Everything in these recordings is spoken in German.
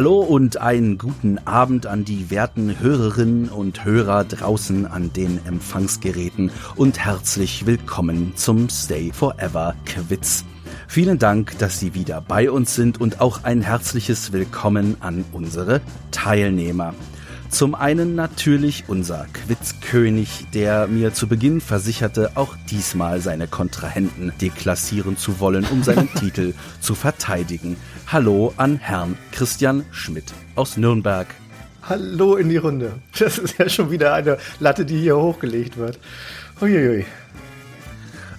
Hallo und einen guten Abend an die werten Hörerinnen und Hörer draußen an den Empfangsgeräten und herzlich willkommen zum Stay Forever Quiz. Vielen Dank, dass Sie wieder bei uns sind und auch ein herzliches Willkommen an unsere Teilnehmer. Zum einen natürlich unser Quizkönig, der mir zu Beginn versicherte, auch diesmal seine Kontrahenten deklassieren zu wollen, um seinen Titel zu verteidigen. Hallo an Herrn Christian Schmidt aus Nürnberg. Hallo in die Runde. Das ist ja schon wieder eine Latte, die hier hochgelegt wird. Uiuiui.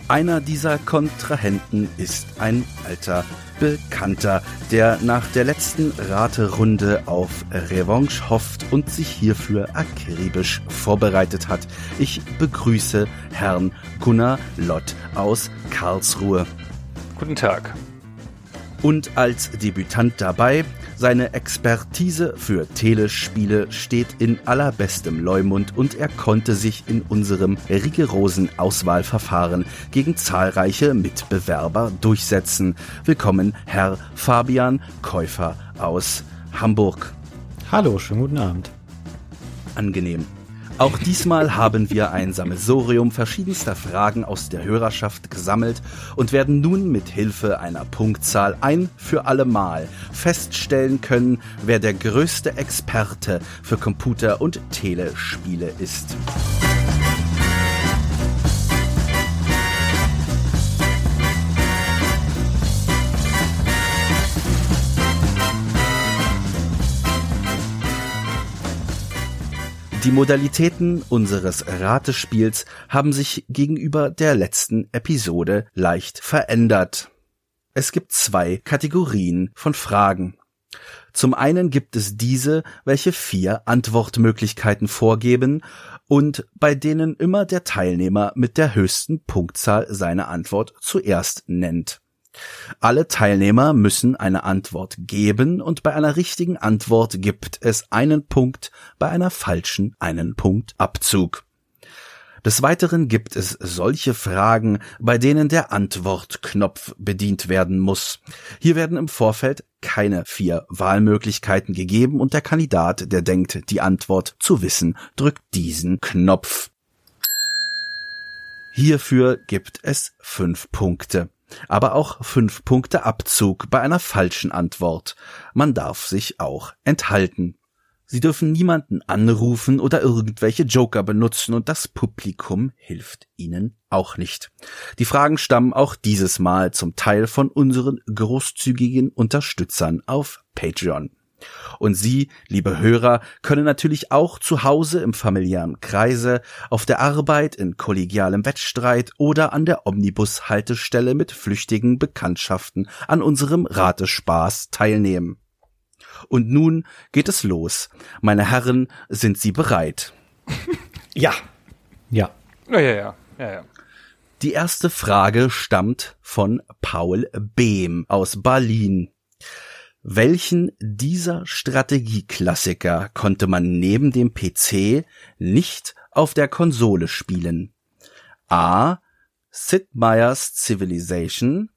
Einer dieser Kontrahenten ist ein alter Bekannter, der nach der letzten Raterunde auf Revanche hofft und sich hierfür akribisch vorbereitet hat. Ich begrüße Herrn Gunnar Lott aus Karlsruhe. Guten Tag. Und als Debütant dabei seine Expertise für Telespiele steht in allerbestem Leumund und er konnte sich in unserem rigorosen Auswahlverfahren gegen zahlreiche Mitbewerber durchsetzen. Willkommen, Herr Fabian Käufer aus Hamburg. Hallo, schönen guten Abend. Angenehm. Auch diesmal haben wir ein Sammelsorium verschiedenster Fragen aus der Hörerschaft gesammelt und werden nun mit Hilfe einer Punktzahl ein für alle Mal feststellen können, wer der größte Experte für Computer- und Telespiele ist. Die Modalitäten unseres Ratespiels haben sich gegenüber der letzten Episode leicht verändert. Es gibt zwei Kategorien von Fragen. Zum einen gibt es diese, welche vier Antwortmöglichkeiten vorgeben und bei denen immer der Teilnehmer mit der höchsten Punktzahl seine Antwort zuerst nennt. Alle Teilnehmer müssen eine Antwort geben und bei einer richtigen Antwort gibt es einen Punkt, bei einer falschen einen Punkt Abzug. Des Weiteren gibt es solche Fragen, bei denen der Antwortknopf bedient werden muss. Hier werden im Vorfeld keine vier Wahlmöglichkeiten gegeben und der Kandidat, der denkt, die Antwort zu wissen, drückt diesen Knopf. Hierfür gibt es fünf Punkte aber auch fünf Punkte Abzug bei einer falschen Antwort. Man darf sich auch enthalten. Sie dürfen niemanden anrufen oder irgendwelche Joker benutzen und das Publikum hilft ihnen auch nicht. Die Fragen stammen auch dieses Mal zum Teil von unseren großzügigen Unterstützern auf Patreon. Und Sie, liebe Hörer, können natürlich auch zu Hause im familiären Kreise, auf der Arbeit, in kollegialem Wettstreit oder an der Omnibus-Haltestelle mit flüchtigen Bekanntschaften an unserem Ratespaß teilnehmen. Und nun geht es los. Meine Herren, sind Sie bereit? Ja. Ja. Ja, ja, ja, ja, ja. Die erste Frage stammt von Paul Behm aus Berlin. Welchen dieser Strategieklassiker konnte man neben dem PC nicht auf der Konsole spielen? A. Sid Meier's Civilization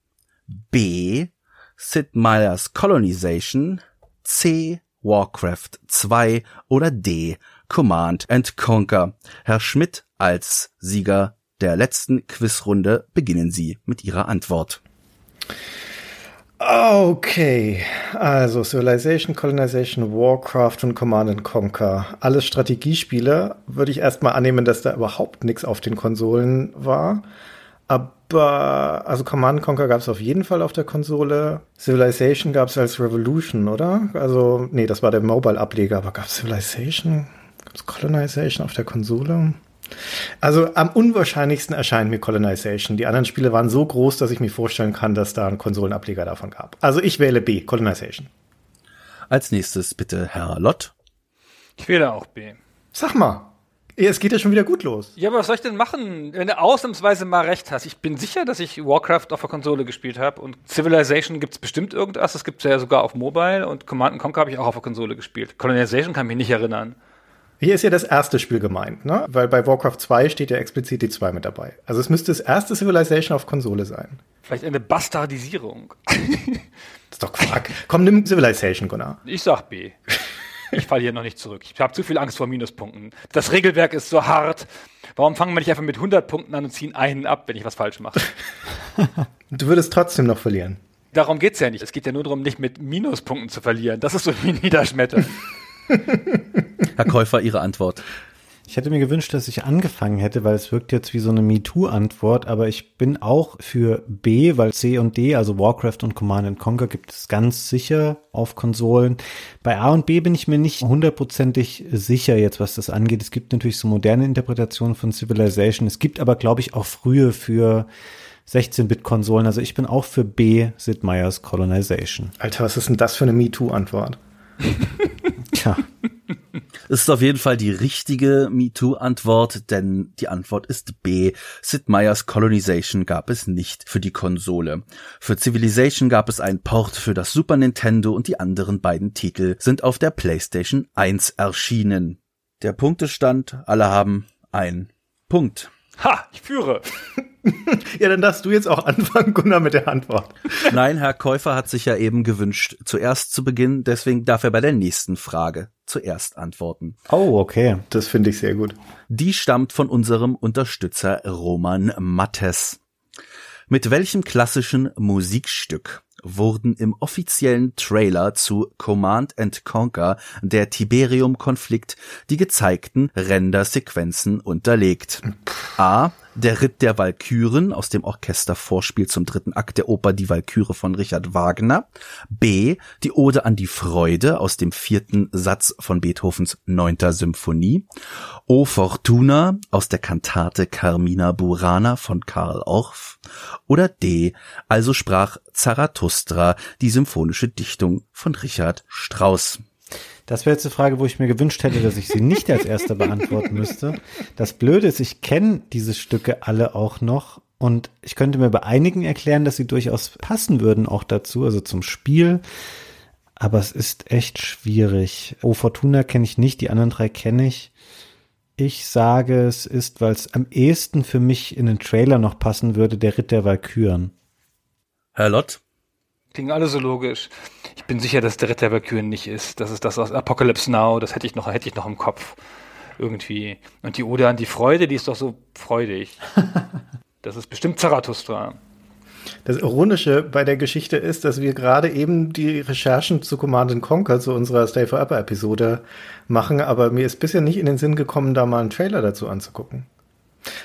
B. Sid Meier's Colonization C. Warcraft 2 oder D. Command and Conquer. Herr Schmidt als Sieger der letzten Quizrunde beginnen Sie mit Ihrer Antwort. Okay, also Civilization, Colonization, Warcraft und Command Conquer. Alles Strategiespiele. Würde ich erstmal annehmen, dass da überhaupt nichts auf den Konsolen war. Aber, also Command Conquer gab es auf jeden Fall auf der Konsole. Civilization gab es als Revolution, oder? Also, nee, das war der Mobile-Ableger, aber gab es Civilization? Gab es Colonization auf der Konsole? Also am unwahrscheinlichsten erscheint mir Colonization. Die anderen Spiele waren so groß, dass ich mir vorstellen kann, dass da einen Konsolenableger davon gab. Also ich wähle B, Colonization. Als nächstes bitte Herr Lott. Ich wähle auch B. Sag mal, es geht ja schon wieder gut los. Ja, aber was soll ich denn machen, wenn du ausnahmsweise mal recht hast? Ich bin sicher, dass ich Warcraft auf der Konsole gespielt habe und Civilization gibt es bestimmt irgendwas. Das gibt es ja sogar auf Mobile und Command Conquer habe ich auch auf der Konsole gespielt. Colonization kann mich nicht erinnern. Hier ist ja das erste Spiel gemeint, ne? Weil bei Warcraft 2 steht ja explizit die 2 mit dabei. Also es müsste das erste Civilization auf Konsole sein. Vielleicht eine Bastardisierung. Das ist doch Quark. Komm, nimm Civilization, Gunnar. Ich sag B. Ich falle hier noch nicht zurück. Ich habe zu viel Angst vor Minuspunkten. Das Regelwerk ist so hart. Warum fangen wir nicht einfach mit 100 Punkten an und ziehen einen ab, wenn ich was falsch mache? Du würdest trotzdem noch verlieren. Darum geht's ja nicht. Es geht ja nur darum, nicht mit Minuspunkten zu verlieren. Das ist so wie Niederschmetter. Herr Käufer, Ihre Antwort. Ich hätte mir gewünscht, dass ich angefangen hätte, weil es wirkt jetzt wie so eine MeToo-Antwort, aber ich bin auch für B, weil C und D, also Warcraft und Command Conquer, gibt es ganz sicher auf Konsolen. Bei A und B bin ich mir nicht hundertprozentig sicher jetzt, was das angeht. Es gibt natürlich so moderne Interpretationen von Civilization. Es gibt aber, glaube ich, auch frühe für 16-Bit-Konsolen. Also ich bin auch für B, Sid Meier's Colonization. Alter, was ist denn das für eine MeToo-Antwort? Tja. Es ist auf jeden Fall die richtige MeToo-Antwort, denn die Antwort ist B. Sid Meier's Colonization gab es nicht für die Konsole. Für Civilization gab es einen Port für das Super Nintendo und die anderen beiden Titel sind auf der PlayStation 1 erschienen. Der Punktestand, alle haben ein Punkt. Ha, ich führe. Ja, dann darfst du jetzt auch anfangen, Gunnar, mit der Antwort. Nein, Herr Käufer hat sich ja eben gewünscht, zuerst zu beginnen, deswegen darf er bei der nächsten Frage zuerst antworten. Oh, okay. Das finde ich sehr gut. Die stammt von unserem Unterstützer Roman Mattes. Mit welchem klassischen Musikstück wurden im offiziellen Trailer zu Command and Conquer der Tiberium-Konflikt die gezeigten Rendersequenzen unterlegt? A. Der Ritt der Walküren aus dem Orchestervorspiel zum dritten Akt der Oper Die Walküre von Richard Wagner. B. Die Ode an die Freude aus dem vierten Satz von Beethovens neunter Symphonie. O Fortuna aus der Kantate Carmina Burana von Karl Orff. Oder D. Also sprach Zarathustra, die symphonische Dichtung von Richard Strauss. Das wäre jetzt eine Frage, wo ich mir gewünscht hätte, dass ich sie nicht als erster beantworten müsste. Das Blöde ist, ich kenne diese Stücke alle auch noch und ich könnte mir bei einigen erklären, dass sie durchaus passen würden auch dazu, also zum Spiel. Aber es ist echt schwierig. O Fortuna kenne ich nicht, die anderen drei kenne ich. Ich sage, es ist, weil es am ehesten für mich in den Trailer noch passen würde, der Ritt der Walküren. Herr Lott? Klingen alle so logisch. Ich bin sicher, dass der Ritter der Valkyren nicht ist. Das ist das aus Apocalypse Now. Das hätte ich noch, hätte ich noch im Kopf. Irgendwie. Und die Ode an die Freude, die ist doch so freudig. Das ist bestimmt Zarathustra. Das Ironische bei der Geschichte ist, dass wir gerade eben die Recherchen zu Command Conquer, zu unserer Stay Forever Episode machen, aber mir ist bisher nicht in den Sinn gekommen, da mal einen Trailer dazu anzugucken.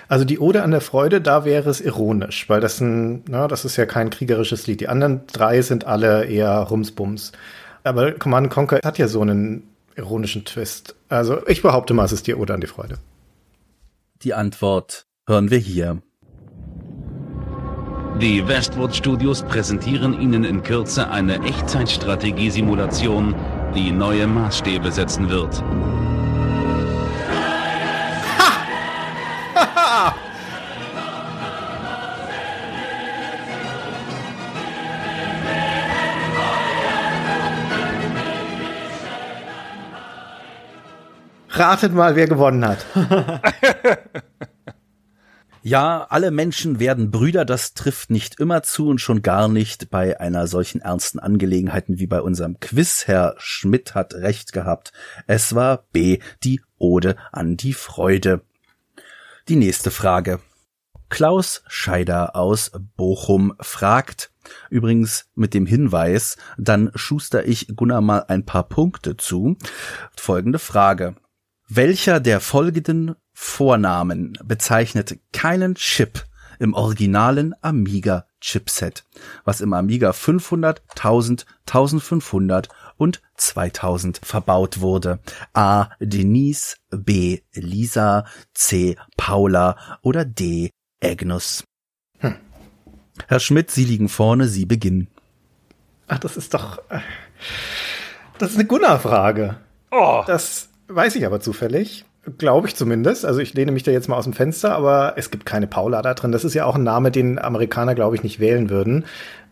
Also die Ode an der Freude, da wäre es ironisch, weil das ein, na, das ist ja kein kriegerisches Lied. Die anderen drei sind alle eher Rumsbums. Aber Command Conquer hat ja so einen ironischen Twist. Also ich behaupte mal, es ist die Ode an die Freude. Die Antwort hören wir hier. Die Westwood Studios präsentieren Ihnen in Kürze eine Echtzeitstrategiesimulation, die neue Maßstäbe setzen wird. Ratet mal, wer gewonnen hat. Ja, alle Menschen werden Brüder, das trifft nicht immer zu und schon gar nicht bei einer solchen ernsten Angelegenheiten wie bei unserem Quiz. Herr Schmidt hat recht gehabt. Es war B, die Ode an die Freude. Die nächste Frage. Klaus Scheider aus Bochum fragt, übrigens mit dem Hinweis, dann schuster ich Gunnar mal ein paar Punkte zu. Folgende Frage. Welcher der folgenden Vornamen bezeichnet keinen Chip im originalen Amiga Chipset, was im Amiga 500, 1000, 1500 und 2000 verbaut wurde? A. Denise, B. Lisa, C. Paula oder D. Agnes? Hm. Herr Schmidt, Sie liegen vorne, Sie beginnen. Ach, das ist doch, äh, das ist eine Gunnar-Frage. Oh, Das weiß ich aber zufällig. Glaube ich zumindest. Also ich lehne mich da jetzt mal aus dem Fenster, aber es gibt keine Paula da drin. Das ist ja auch ein Name, den Amerikaner, glaube ich, nicht wählen würden.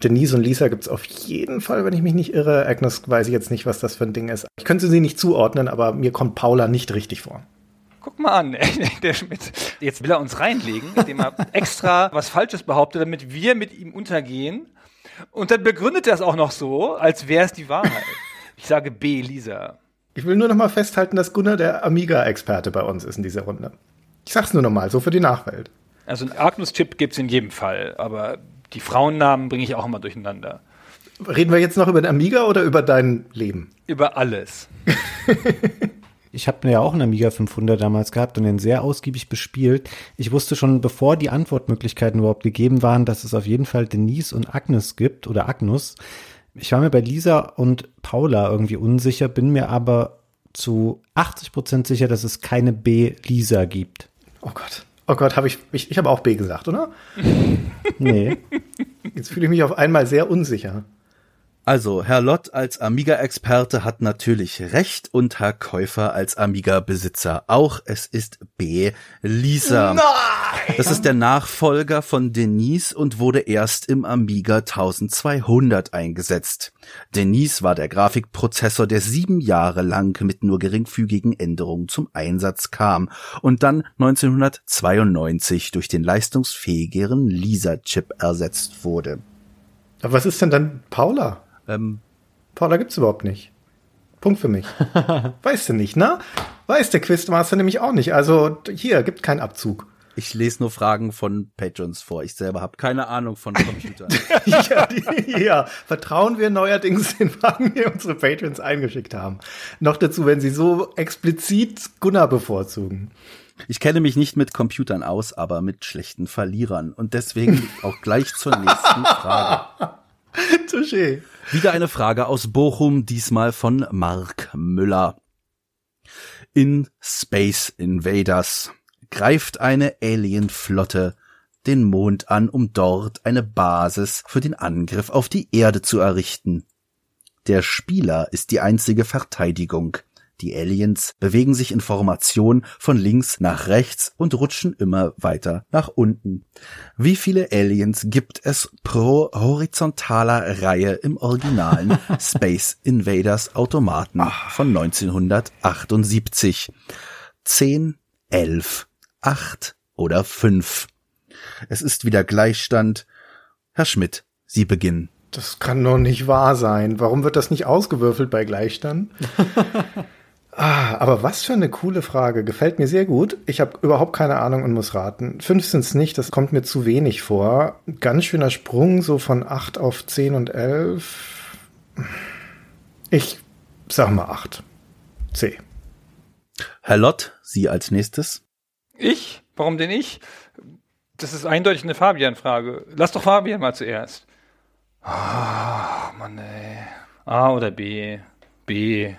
Denise und Lisa gibt's auf jeden Fall, wenn ich mich nicht irre. Agnes weiß ich jetzt nicht, was das für ein Ding ist. Ich könnte sie nicht zuordnen, aber mir kommt Paula nicht richtig vor. guck mal an, der Schmidt. Jetzt will er uns reinlegen, indem er extra was Falsches behauptet, damit wir mit ihm untergehen. Und dann begründet er es auch noch so, als wäre es die Wahrheit. Ich sage B, Lisa. Ich will nur noch mal festhalten, dass Gunnar der Amiga-Experte bei uns ist in dieser Runde. Ich sag's nur noch mal, so für die Nachwelt. Also ein Agnus-Chip gibt's in jedem Fall, aber die Frauennamen bringe ich auch immer durcheinander. Reden wir jetzt noch über den Amiga oder über dein Leben? Über alles. Ich habe ja auch einen Amiga 500 damals gehabt und den sehr ausgiebig bespielt. Ich wusste schon, bevor die Antwortmöglichkeiten überhaupt gegeben waren, dass es auf jeden Fall Denise und Agnes gibt oder Agnus. Ich war mir bei Lisa und Paula irgendwie unsicher, bin mir aber zu 80 Prozent sicher, dass es keine B Lisa gibt. Oh Gott. Oh Gott, habe ich, ich, ich habe auch B gesagt, oder? Nee. Jetzt fühle ich mich auf einmal sehr unsicher. Also, Herr Lott als Amiga-Experte hat natürlich recht und Herr Käufer als Amiga-Besitzer auch. Es ist B. Lisa. Nein! Das ist der Nachfolger von Denise und wurde erst im Amiga 1200 eingesetzt. Denise war der Grafikprozessor, der sieben Jahre lang mit nur geringfügigen Änderungen zum Einsatz kam und dann 1992 durch den leistungsfähigeren Lisa-Chip ersetzt wurde. Aber was ist denn dann Paula? Ähm, Paula gibt's überhaupt nicht. Punkt für mich. weißt du nicht, ne? Weiß der Quizmaster nämlich auch nicht. Also hier, gibt keinen Abzug. ich lese nur Fragen von Patrons vor. Ich selber habe keine Ahnung von Computern. ja, die, ja, vertrauen wir neuerdings den Fragen, die unsere Patrons eingeschickt haben. Noch dazu, wenn sie so explizit Gunnar bevorzugen. Ich kenne mich nicht mit Computern aus, aber mit schlechten Verlierern. Und deswegen auch gleich zur nächsten Frage. Touché. Wieder eine Frage aus Bochum, diesmal von Mark Müller. In Space Invaders greift eine Alienflotte den Mond an, um dort eine Basis für den Angriff auf die Erde zu errichten. Der Spieler ist die einzige Verteidigung. Die Aliens bewegen sich in Formation von links nach rechts und rutschen immer weiter nach unten. Wie viele Aliens gibt es pro horizontaler Reihe im originalen Space Invaders Automaten von 1978? Zehn, elf, acht oder fünf? Es ist wieder Gleichstand. Herr Schmidt, Sie beginnen. Das kann doch nicht wahr sein. Warum wird das nicht ausgewürfelt bei Gleichstand? ah, aber was für eine coole Frage. Gefällt mir sehr gut. Ich habe überhaupt keine Ahnung und muss raten. Fünf sind's nicht, das kommt mir zu wenig vor. Ganz schöner Sprung, so von acht auf zehn und elf. Ich sag mal acht. C. Herr Lott, Sie als nächstes. Ich? Warum denn ich? Das ist eindeutig eine Fabian-Frage. Lass doch Fabian mal zuerst. Ah, Mann, ey. A oder B? B.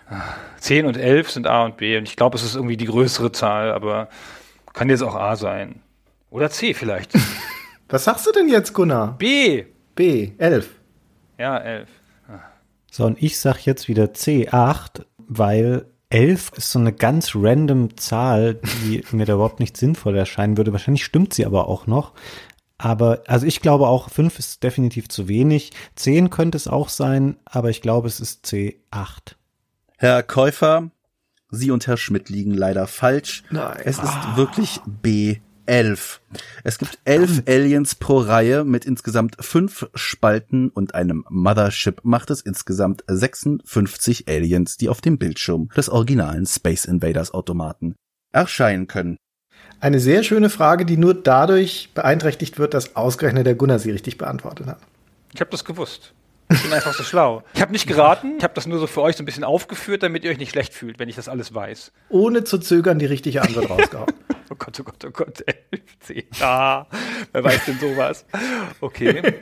10 und 11 sind A und B. Und ich glaube, es ist irgendwie die größere Zahl, aber kann jetzt auch A sein. Oder C vielleicht. Was sagst du denn jetzt, Gunnar? B. B. Elf. Ja, 11. So, und ich sag jetzt wieder C8, weil 11 ist so eine ganz random Zahl, die mir da überhaupt nicht sinnvoll erscheinen würde. Wahrscheinlich stimmt sie aber auch noch. Aber, also ich glaube auch, 5 ist definitiv zu wenig. 10 könnte es auch sein, aber ich glaube, es ist C8. Herr Käufer, Sie und Herr Schmidt liegen leider falsch. Nein. Es ist wirklich B11. Es gibt elf Aliens pro Reihe mit insgesamt fünf Spalten und einem Mothership macht es insgesamt 56 Aliens, die auf dem Bildschirm des originalen Space Invaders Automaten erscheinen können. Eine sehr schöne Frage, die nur dadurch beeinträchtigt wird, dass ausgerechnet der Gunnar sie richtig beantwortet hat. Ich habe das gewusst. Ich bin einfach so schlau. Ich habe nicht geraten, ich habe das nur so für euch so ein bisschen aufgeführt, damit ihr euch nicht schlecht fühlt, wenn ich das alles weiß. Ohne zu zögern die richtige Antwort rausgehauen. Oh Gott, oh Gott, oh Gott. 11, 10. Ah, wer weiß denn sowas? Okay.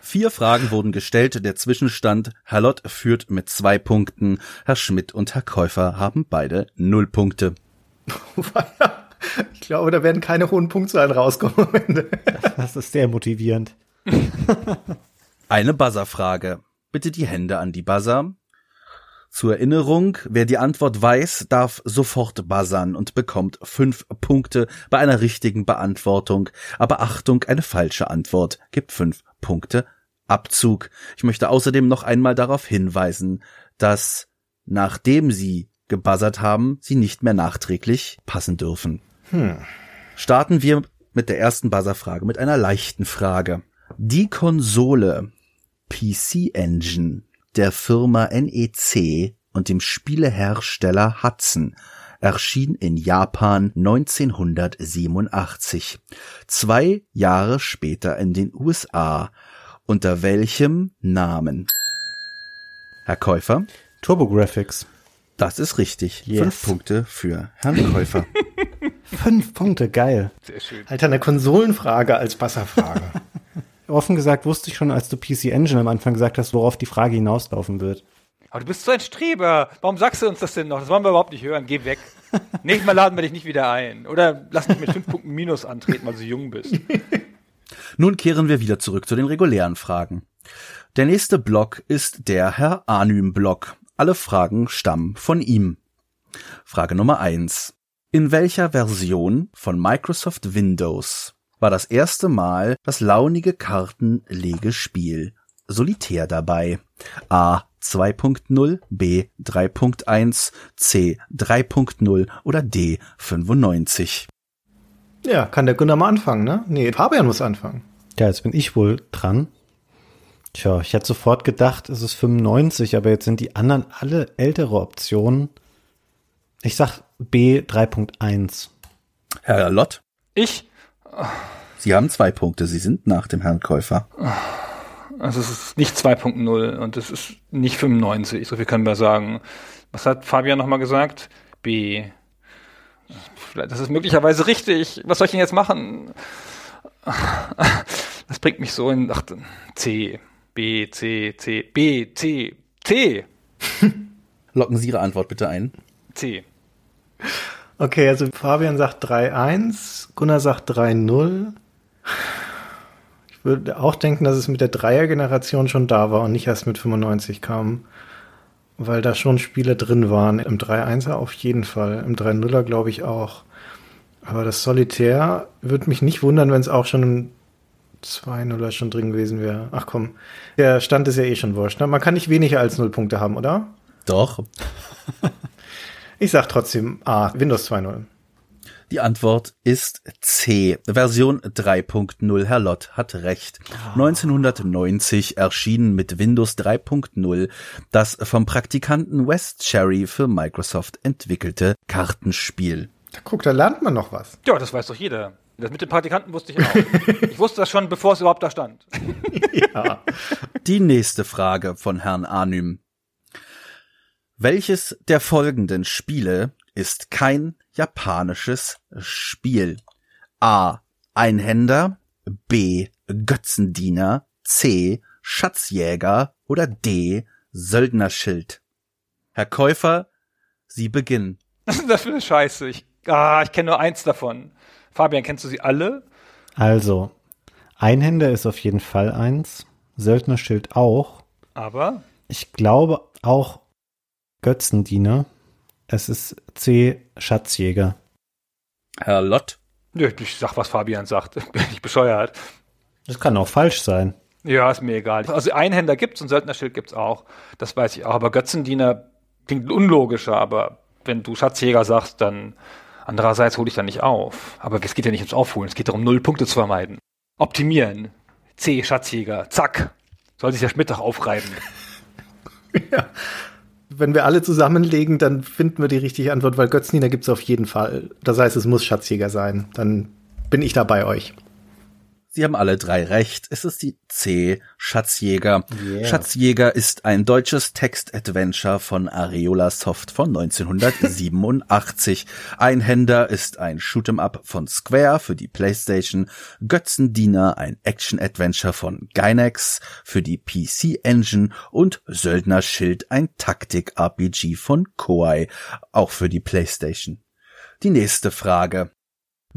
Vier Fragen wurden gestellt. Der Zwischenstand Herr Lott führt mit zwei Punkten. Herr Schmidt und Herr Käufer haben beide null Punkte. ich glaube, da werden keine hohen Punktzahlen rauskommen am Ende. Das ist sehr motivierend. Eine Buzzerfrage. Bitte die Hände an die Buzzer. Zur Erinnerung, wer die Antwort weiß, darf sofort buzzern und bekommt fünf Punkte bei einer richtigen Beantwortung. Aber Achtung, eine falsche Antwort gibt fünf Punkte Abzug. Ich möchte außerdem noch einmal darauf hinweisen, dass nachdem Sie gebuzzert haben, sie nicht mehr nachträglich passen dürfen. Starten wir mit der ersten Buzzerfrage, mit einer leichten Frage. Die Konsole PC Engine der Firma NEC und dem Spielehersteller Hudson erschien in Japan 1987, zwei Jahre später in den USA. Unter welchem Namen? Herr Käufer? TurboGrafx. Das ist richtig. Yes. Fünf Punkte für Herrn Käufer. Fünf Punkte, geil. Sehr schön. Alter, eine Konsolenfrage als Basserfrage. Offen gesagt wusste ich schon, als du PC Engine am Anfang gesagt hast, worauf die Frage hinauslaufen wird. Aber du bist so ein Streber. Warum sagst du uns das denn noch? Das wollen wir überhaupt nicht hören. Geh weg. Nächstes Mal laden wir dich nicht wieder ein. Oder lass mich mit fünf Punkten Minus antreten, weil du so jung bist. Nun kehren wir wieder zurück zu den regulären Fragen. Der nächste Block ist der Herr Anym-Block. Alle Fragen stammen von ihm. Frage Nummer eins: In welcher Version von Microsoft Windows war das erste Mal das launige Kartenlegespiel Solitär dabei? A 2.0, B 3.1, C 3.0 oder D 95? ja, kann der Gunnar mal anfangen, ne? Nee, Fabian muss anfangen. Ja, jetzt bin ich wohl dran. Tja, ich hätte sofort gedacht, es ist 95, aber jetzt sind die anderen alle ältere Optionen. Ich sag B 3.1. Herr Lott, Ich? Sie haben zwei Punkte. Sie sind nach dem Herrn Käufer. Also es ist nicht 2.0 und es ist nicht 95. So viel können wir sagen. Was hat Fabian nochmal gesagt? B. Das ist möglicherweise richtig. Was soll ich denn jetzt machen? Das bringt mich so in ach, C. B, C, C, B, C, C, Locken Sie Ihre Antwort bitte ein. C. Okay, also Fabian sagt 3-1, Gunnar sagt 3-0. Ich würde auch denken, dass es mit der Dreier-Generation schon da war und nicht erst mit 95 kam. Weil da schon Spiele drin waren. Im 3-1er auf jeden Fall. Im 3-0er glaube ich auch. Aber das Solitär würde mich nicht wundern, wenn es auch schon im 2-0er schon drin gewesen wäre. Ach komm, der Stand ist ja eh schon wurscht. Ne? Man kann nicht weniger als 0 Punkte haben, oder? Doch. Ich sag trotzdem A, Windows 2.0. Die Antwort ist C. Version 3.0. Herr Lott hat recht. 1990 erschien mit Windows 3.0 das vom Praktikanten West Cherry für Microsoft entwickelte Kartenspiel. Guck, da lernt man noch was. Ja, das weiß doch jeder. Das mit den Praktikanten wusste ich auch. Ich wusste das schon, bevor es überhaupt da stand. Ja. Die nächste Frage von Herrn Anym. Welches der folgenden Spiele ist kein japanisches Spiel? A. Einhänder, B. Götzendiener, C. Schatzjäger oder D. Söldnerschild? Herr Käufer, Sie beginnen. Ist das für eine Scheiße? Ich, ah, ich kenne nur eins davon. Fabian, kennst du sie alle? Also, Einhänder ist auf jeden Fall eins. Söldnerschild auch. Aber Ich glaube auch Götzendiener. Es ist C. Schatzjäger. Herr Lott, ich sag, was Fabian sagt. Bin ich bescheuert. Das kann auch falsch sein. Ja, ist mir egal. Also Einhänder gibt's und Söldnerschild gibt's auch. Das weiß ich auch. Aber Götzendiener klingt unlogischer. Aber wenn du Schatzjäger sagst, dann andererseits hole ich dann nicht auf. Aber es geht ja nicht ums Aufholen. Es geht darum, null Punkte zu vermeiden. Optimieren. C, Schatzjäger. Zack. Soll sich der Schmidt doch aufreiben. Wenn wir alle zusammenlegen, dann finden wir die richtige Antwort, weil Götzdiener gibt's auf jeden Fall. Das heißt, es muss Schatzjäger sein. Dann bin ich da bei euch. Sie haben alle drei recht. Es ist die C. Schatzjäger. Yeah. Schatzjäger ist ein deutsches Text-Adventure von Areola Soft von 1987. Einhänder ist ein Shoot'em-up von Square für die PlayStation. Götzendiener ein Action-Adventure von Gynax für die PC Engine und Söldnerschild ein Taktik-RPG von Koei, auch für die PlayStation. Die nächste Frage.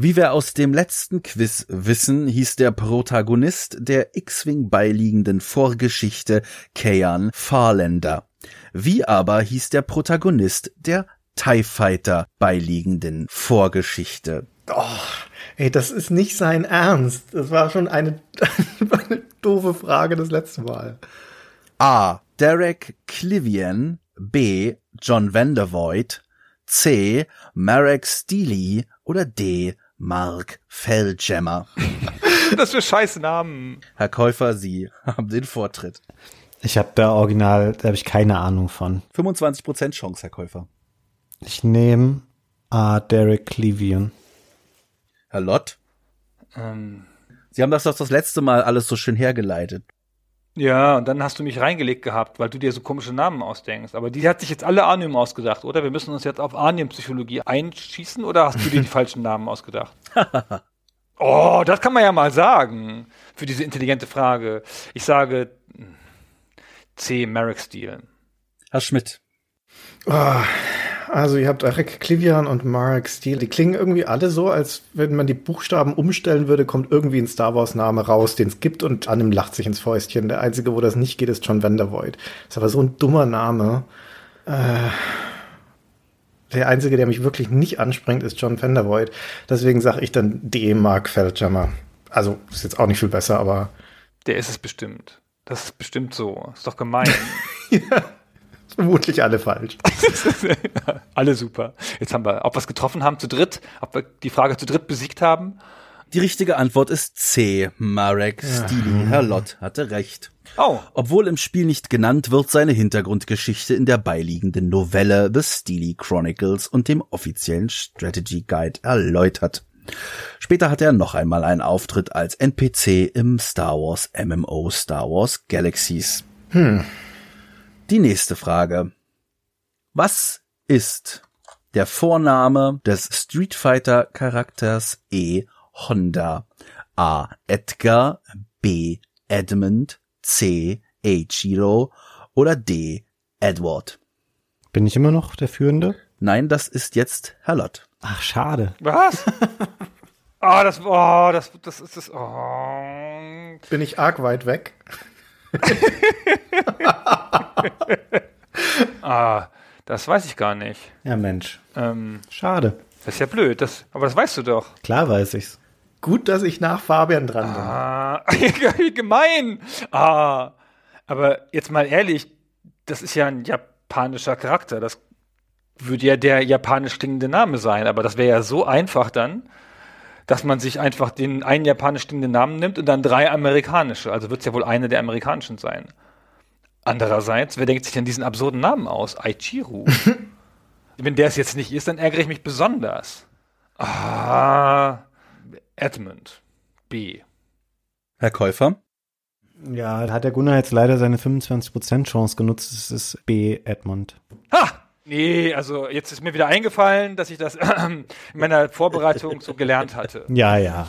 Wie wir aus dem letzten Quiz wissen, hieß der Protagonist der X-Wing beiliegenden Vorgeschichte Kayan Farlander. Wie aber hieß der Protagonist der TIE Fighter beiliegenden Vorgeschichte? Ey, das ist nicht sein Ernst. Das war schon eine, eine doofe Frage das letzte Mal. A. Derek Clivian, B. John Vandervoort, C. Marek Steely oder D. Mark Felljammer. Das für scheiß Namen. Herr Käufer, Sie haben den Vortritt. Ich habe da original, da habe ich keine Ahnung von. 25% Chance, Herr Käufer. Ich nehme A. Derek Clevian. Herr Lott, Ähm, Sie haben das doch das letzte Mal alles so schön hergeleitet. Ja, und dann hast du mich reingelegt gehabt, weil du dir so komische Namen ausdenkst. Aber die hat sich jetzt alle Arnim ausgedacht, oder? Wir müssen uns jetzt auf Arnim-Psychologie einschießen, oder hast du dir die falschen Namen ausgedacht? oh, das kann man ja mal sagen. Für diese intelligente Frage. Ich sage hm, C. Merrick Steele. Herr Schmidt, Ah, also ihr habt Eric Clivian und Mark Steele. Die klingen irgendwie alle so, als wenn man die Buchstaben umstellen würde, kommt irgendwie ein Star Wars Name raus, den es gibt und Annem lacht sich ins Fäustchen. Der einzige, wo das nicht geht, ist John Vandervoort. Ist aber so ein dummer Name. Äh, der einzige, der mich wirklich nicht anspringt, ist John Vandervoort. Deswegen sage ich dann D. Mark Feldjammer. Also ist jetzt auch nicht viel besser, aber Der ist es bestimmt. Das ist bestimmt so. Ist doch gemein. vermutlich alle falsch. Alle super. Jetzt haben wir, ob wir es getroffen haben zu dritt, ob wir die Frage zu dritt besiegt haben. die richtige Antwort ist C. Marek Steely. Herr Lott hatte recht. Oh, Obwohl im Spiel nicht genannt wird, seine Hintergrundgeschichte in der beiliegenden Novelle The Steely Chronicles und dem offiziellen Strategy Guide erläutert. Später hatte er noch einmal einen Auftritt als NPC im Star Wars MMO Star Wars Galaxies. Die nächste Frage. Was ist der Vorname des Street Fighter Charakters E. Honda? A. Edgar, B. Edmund, C. Eiichiro oder D. Edward? Bin ich immer noch der Führende? Nein, das ist jetzt Herr Lott. Ach, schade. was? Ah, das, oh, das, das ist das, oh. Bin ich arg weit weg? Ah, das weiß ich gar nicht. Ja, Mensch. Ähm, Schade. das ist ja blöd, das, aber das weißt du doch. Klar weiß ich's. Gut, dass ich nach Fabian dran bin. Ah, wie gemein. Ah, aber jetzt mal ehrlich, das ist ja ein japanischer Charakter. Das würde ja der japanisch klingende Name sein, aber das wäre ja so einfach dann, dass man sich einfach den einen japanisch klingenden Namen nimmt und dann drei amerikanische. Also wird es ja wohl eine der amerikanischen sein. Andererseits, wer denkt sich denn diesen absurden Namen aus? Aichiru. Wenn der es jetzt nicht ist, dann ärgere ich mich besonders. Ah, Edmund. B. Herr Käufer? Ja, hat der Gunnar jetzt leider seine 25% Chance genutzt. Es ist B. Edmund. Ha! Nee, also jetzt ist mir wieder eingefallen, dass ich das in meiner Vorbereitung so gelernt hatte. Ja, ja.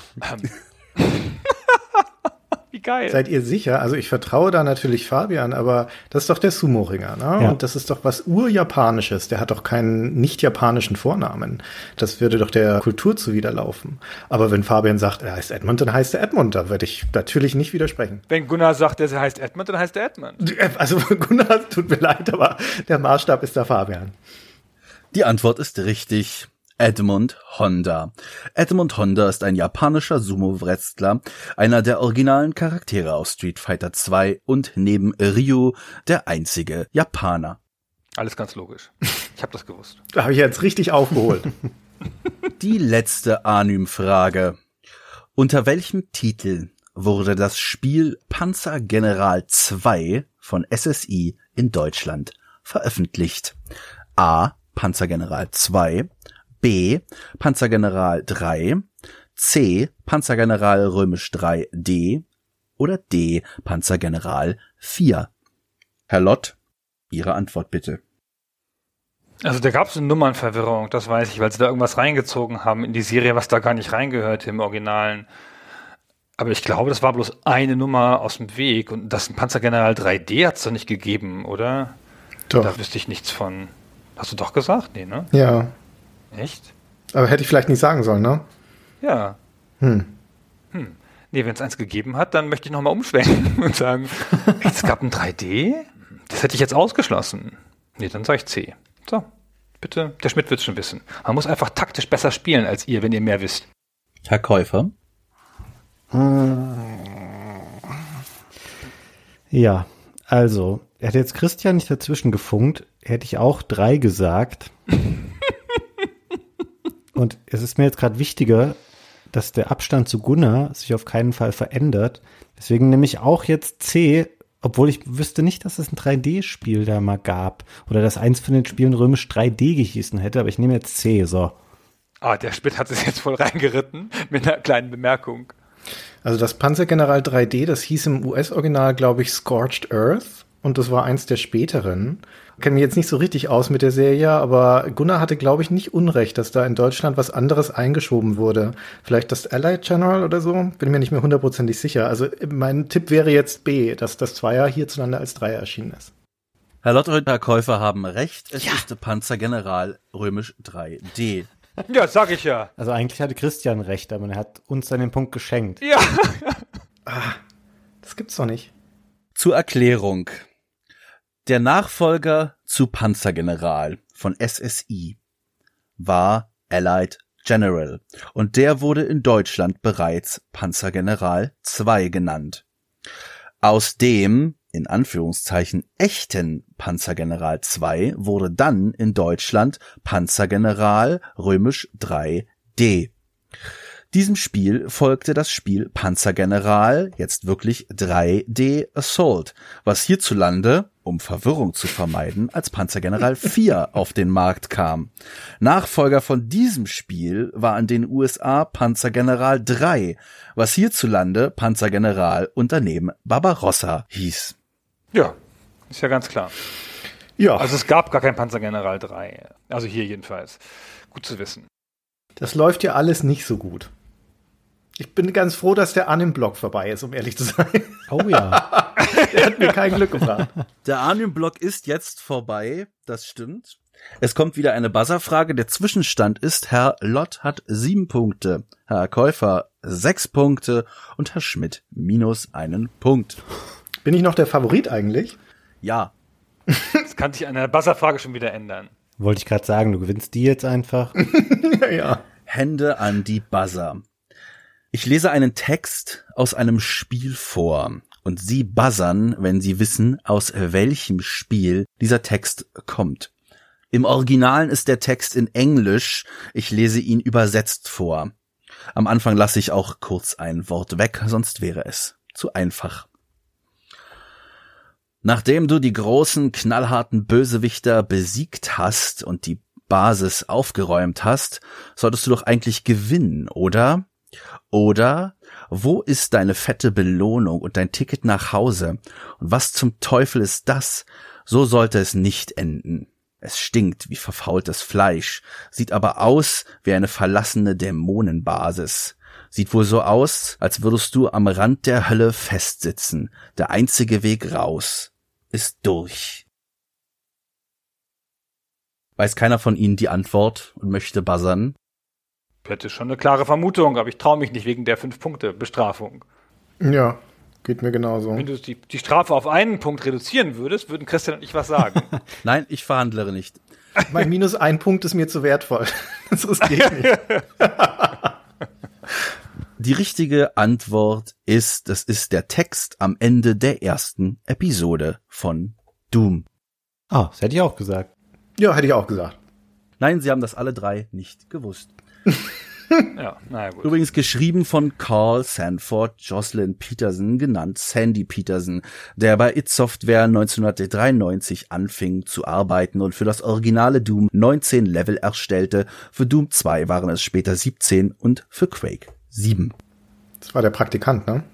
Wie geil. Seid ihr sicher? Also ich vertraue da natürlich Fabian, aber das ist doch der Sumo-Ringer, ne? Ja. Und das ist doch was Urjapanisches. Der hat doch keinen nicht-japanischen Vornamen. Das würde doch der Kultur zuwiderlaufen. Aber wenn Fabian sagt, er heißt Edmund, dann heißt er Edmund. Da würde ich natürlich nicht widersprechen. Wenn Gunnar sagt, der heißt Edmund, dann heißt er Edmund. Also Gunnar, tut mir leid, aber der Maßstab ist da Fabian. Die Antwort ist richtig. Edmund Honda. Edmund Honda ist ein japanischer Sumo-Wrestler, einer der originalen Charaktere aus Street Fighter 2 und neben Ryu der einzige Japaner. Alles ganz logisch. Ich habe das gewusst. Da habe ich jetzt richtig aufgeholt. Die letzte Anym-Frage. Unter welchem Titel wurde das Spiel Panzergeneral 2 von SSI in Deutschland veröffentlicht? A. Panzergeneral 2, B. Panzergeneral 3, C. Panzergeneral römisch 3D oder D. Panzergeneral 4. Herr Lott, Ihre Antwort bitte. Also da gab es eine Nummernverwirrung, das weiß ich, weil sie da irgendwas reingezogen haben in die Serie, was da gar nicht reingehört im Originalen. Aber ich glaube, das war bloß eine Nummer aus dem Weg und das Panzergeneral 3D hat es doch nicht gegeben, oder? Doch. Da wüsste ich nichts von. Hast du doch gesagt? Nee, ne? Ja. Echt? Aber hätte ich vielleicht nicht sagen sollen, ne? Ja. Hm. Hm. Nee, wenn es eins gegeben hat, dann möchte ich nochmal umschwenken und sagen, es gab ein 3D? Das hätte ich jetzt ausgeschlossen. Nee, dann sage ich C. So, bitte, der Schmidt wird schon wissen. Man muss einfach taktisch besser spielen als ihr, wenn ihr mehr wisst. Herr Käufer, Ja, Also, hätte jetzt Christian nicht dazwischen gefunkt, hätte ich auch drei gesagt. Und es ist mir jetzt gerade wichtiger, dass der Abstand zu Gunnar sich auf keinen Fall verändert. Deswegen nehme ich auch jetzt C, obwohl ich wüsste nicht, dass es ein 3D-Spiel da mal gab. Oder dass eins von den Spielen römisch 3D gehießen hätte, aber ich nehme jetzt C, so. Ah, der Spit hat es jetzt voll reingeritten mit einer kleinen Bemerkung. Also das Panzergeneral 3D, das hieß im US-Original, glaube ich, Scorched Earth. Und das war eins der späteren. Kenne mich jetzt nicht so richtig aus mit der Serie, aber Gunnar hatte, glaube ich, nicht Unrecht, dass da in Deutschland was anderes eingeschoben wurde. Vielleicht das Allied General oder so? Bin mir nicht mehr hundertprozentig sicher. Also mein Tipp wäre jetzt B, dass das Zweier hierzulande als Dreier erschienen ist. Herr Lott und Herr Käufer haben recht. Es ja. ist Panzergeneral römisch 3D. Ja, sag ich ja. Also eigentlich hatte Christian recht, aber er hat uns dann den Punkt geschenkt. Ja. ah, das gibt's doch nicht. Zur Erklärung. Der Nachfolger zu Panzergeneral von SSI war Allied General und der wurde in Deutschland bereits Panzergeneral 2 genannt. Aus dem, in Anführungszeichen, echten Panzergeneral 2 wurde dann in Deutschland Panzergeneral römisch 3D. Diesem Spiel folgte das Spiel Panzergeneral, jetzt wirklich 3D Assault, was hierzulande, um Verwirrung zu vermeiden, als Panzergeneral 4 auf den Markt kam. Nachfolger von diesem Spiel war in den USA Panzergeneral 3, was hierzulande Panzergeneral Unternehmen Barbarossa hieß. Ja, ist ja ganz klar. Ja. Also es gab gar kein Panzergeneral 3. Also hier jedenfalls. Gut zu wissen. Das läuft ja alles nicht so gut. Ich bin ganz froh, dass der Arnim-Block vorbei ist, um ehrlich zu sein. Oh ja. der hat mir kein Glück gebracht. Der Arnim-Block ist jetzt vorbei, das stimmt. Es kommt wieder eine Buzzer-Frage. Der Zwischenstand ist, Herr Lott hat sieben Punkte, Herr Käufer sechs Punkte und Herr Schmidt minus einen Punkt. Bin ich noch der Favorit eigentlich? Ja. Das kann sich an der Buzzer-Frage schon wieder ändern. Wollte ich gerade sagen, du gewinnst die jetzt einfach. ja, ja. Hände an die Buzzer. Ich lese einen Text aus einem Spiel vor und Sie buzzern, wenn Sie wissen, aus welchem Spiel dieser Text kommt. Im Originalen ist der Text in Englisch, ich lese ihn übersetzt vor. Am Anfang lasse ich auch kurz ein Wort weg, sonst wäre es zu einfach. Nachdem du die großen, knallharten Bösewichter besiegt hast und die Basis aufgeräumt hast, solltest du doch eigentlich gewinnen, oder? Oder wo ist deine fette Belohnung und dein Ticket nach Hause? Und was zum Teufel ist das? So sollte es nicht enden. Es stinkt wie verfaultes Fleisch, sieht aber aus wie eine verlassene Dämonenbasis. Sieht wohl so aus, als würdest du am Rand der Hölle festsitzen. Der einzige Weg raus ist durch. Weiß keiner von Ihnen die Antwort und möchte buzzern? Hätte schon eine klare Vermutung, aber ich traue mich nicht wegen der fünf Punkte Bestrafung. Ja, geht mir genauso. Wenn du die, die Strafe auf einen Punkt reduzieren würdest, würden Christian und ich was sagen. Nein, ich verhandlere nicht. Mein minus ein Punkt ist mir zu wertvoll. Das riskiere ich nicht. Die richtige Antwort ist, das ist der Text am Ende der ersten Episode von Doom. Ah, das hätte ich auch gesagt. Ja, hätte ich auch gesagt. Nein, sie haben das alle drei nicht gewusst. Ja, naja, gut. Übrigens geschrieben von Carl Sanford Jocelyn Peterson, genannt Sandy Peterson, der bei It Software 1993 anfing zu arbeiten und für das originale Doom 19 Level erstellte. Für Doom 2 waren es später 17 und für Quake 7. Das war der Praktikant, ne?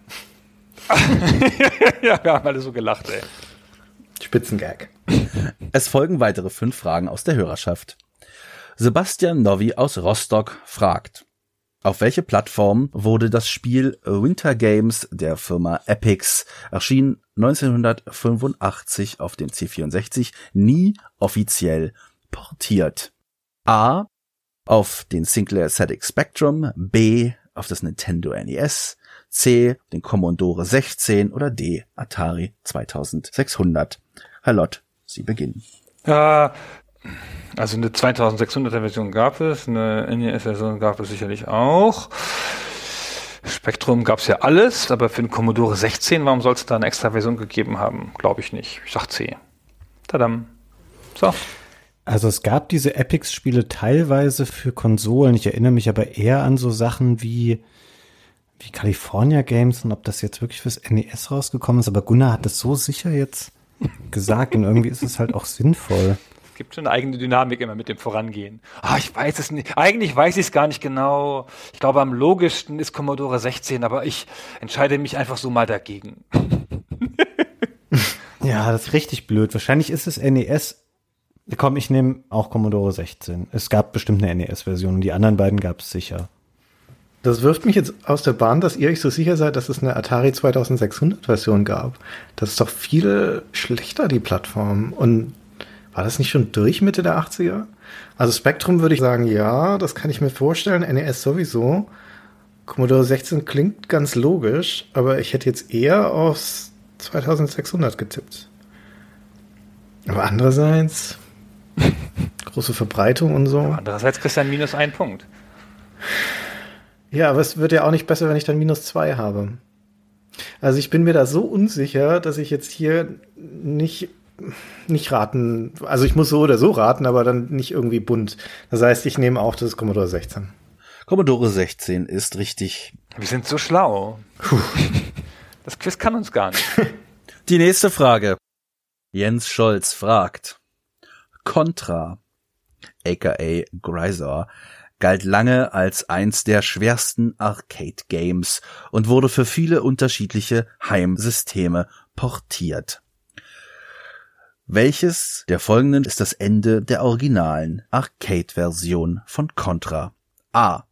ja, wir haben alle so gelacht, ey. Spitzengag. Es folgen weitere fünf Fragen aus der Hörerschaft. Sebastian Novi aus Rostock fragt, auf welche Plattform wurde das Spiel Winter Games der Firma Epix, erschien 1985 auf dem C64, nie offiziell portiert? A. Auf den Sinclair ZX Spectrum, B. auf das Nintendo NES, C. den Commodore 16 oder D. Atari 2600. Herr Lott, Sie beginnen. Ja, also eine 2600er Version gab es, eine NES-Version gab es sicherlich auch. Spektrum gab es ja alles, aber für den Commodore 16, warum soll es da eine extra Version gegeben haben? Glaube ich nicht. Ich sag C. Tadam. So. Also es gab diese Epics-Spiele teilweise für Konsolen. Ich erinnere mich aber eher an so Sachen wie, wie California Games und ob das jetzt wirklich fürs NES rausgekommen ist. Aber Gunnar hat das so sicher jetzt gesagt und irgendwie ist es halt auch sinnvoll. Es gibt schon eine eigene Dynamik immer mit dem Vorangehen. Ah, ich weiß es nicht. Eigentlich weiß ich es gar nicht genau. Ich glaube, am logischsten ist Commodore 16, aber ich entscheide mich einfach so mal dagegen. ja, das ist richtig blöd. Wahrscheinlich ist es NES. Komm, ich nehme auch Commodore 16. Es gab bestimmt eine NES-Version und die anderen beiden gab es sicher. Das wirft mich jetzt aus der Bahn, dass ihr euch so sicher seid, dass es eine Atari 2600 Version gab. Das ist doch viel schlechter, die Plattform. Und war das nicht schon durch Mitte der 80er? Also Spectrum würde ich sagen, ja, das kann ich mir vorstellen. NES sowieso. Commodore 16 klingt ganz logisch, aber ich hätte jetzt eher aufs 2600 getippt. Aber andererseits, große Verbreitung und so. Andererseits kriegst du ein minus einen Punkt. Ja, aber es wird ja auch nicht besser, wenn ich dann minus zwei habe. Also ich bin mir da so unsicher, dass ich jetzt hier nicht, nicht raten, also ich muss so oder so raten, aber dann nicht irgendwie bunt. Das heißt, ich nehme auch das Commodore 16. Commodore 16 ist richtig. Wir sind so schlau. Puh. Das Quiz kann uns gar nicht. Die nächste Frage. Jens Scholz fragt. Contra, aka Grisor, galt lange als eins der schwersten Arcade-Games und wurde für viele unterschiedliche Heimsysteme portiert. Welches der folgenden ist das Ende der originalen Arcade-Version von Contra? A.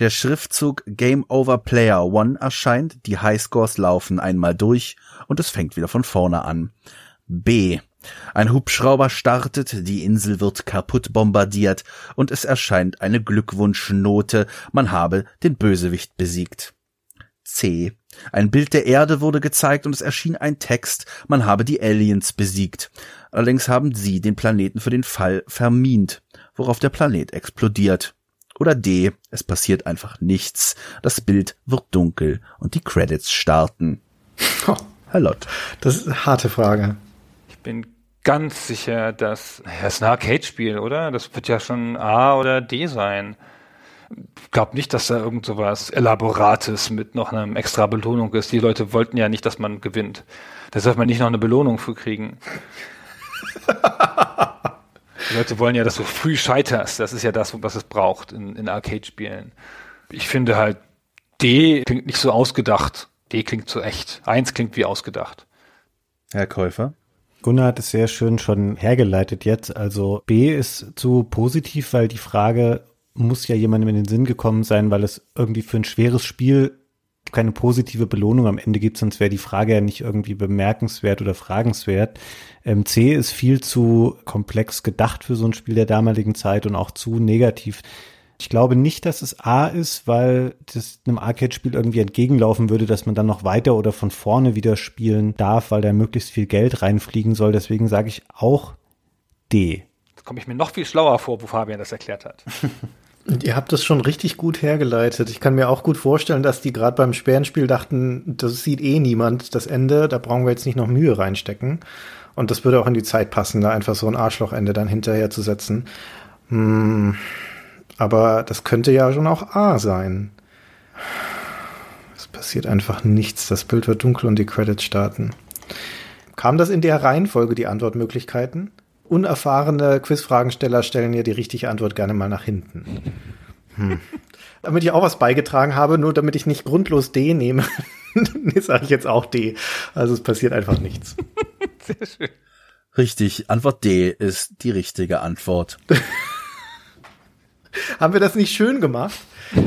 Der Schriftzug Game Over Player One erscheint, die Highscores laufen einmal durch und es fängt wieder von vorne an. B. Ein Hubschrauber startet, die Insel wird kaputt bombardiert und es erscheint eine Glückwunschnote, man habe den Bösewicht besiegt. C. Ein Bild der Erde wurde gezeigt und es erschien ein Text, man habe die Aliens besiegt. Allerdings haben sie den Planeten für den Fall vermint, worauf der Planet explodiert. Oder D. Es passiert einfach nichts, das Bild wird dunkel und die Credits starten. Herr Lott. Das ist eine harte Frage bin ganz sicher, dass, naja, es ist ein Arcade-Spiel, oder? Das wird ja schon A oder D sein. Ich glaube nicht, dass da irgend so was Elaborates mit noch einer extra Belohnung ist. Die Leute wollten ja nicht, dass man gewinnt. Da sollte man nicht noch eine Belohnung für kriegen. Die Leute wollen ja, dass du früh scheiterst. Das ist ja das, was es braucht in, in Arcade-Spielen. Ich finde halt, D klingt nicht so ausgedacht. D klingt so echt. Eins klingt wie ausgedacht. Herr Käufer? Gunnar hat es sehr schön schon hergeleitet jetzt. Also B ist zu positiv, weil die Frage muss ja jemandem in den Sinn gekommen sein, weil es irgendwie für ein schweres Spiel keine positive Belohnung am Ende gibt, sonst wäre die Frage ja nicht irgendwie bemerkenswert oder fragenswert. Ähm, C ist viel zu komplex gedacht für so ein Spiel der damaligen Zeit und auch zu negativ. Ich glaube nicht, dass es A ist, weil das einem Arcade-Spiel irgendwie entgegenlaufen würde, dass man dann noch weiter oder von vorne wieder spielen darf, weil da möglichst viel Geld reinfliegen soll. Deswegen sage ich auch D. Jetzt komme ich mir noch viel schlauer vor, wo Fabian das erklärt hat. Ihr habt das schon richtig gut hergeleitet. Ich kann mir auch gut vorstellen, dass die gerade beim Sperrenspiel dachten, das sieht eh niemand, das Ende, da brauchen wir jetzt nicht noch Mühe reinstecken. Und das würde auch in die Zeit passen, da einfach so ein Arschlochende dann hinterher zu setzen. Hm. Aber das könnte ja schon auch A sein. Es passiert einfach nichts. Das Bild wird dunkel und die Credits starten. Kam das in der Reihenfolge, die Antwortmöglichkeiten? Unerfahrene Quizfragensteller stellen ja die richtige Antwort gerne mal nach hinten. Hm. damit ich auch was beigetragen habe, nur damit ich nicht grundlos D nehme, sage ich jetzt auch D. Also es passiert einfach nichts. Sehr schön. Richtig, Antwort D ist die richtige Antwort. Haben wir das nicht schön gemacht?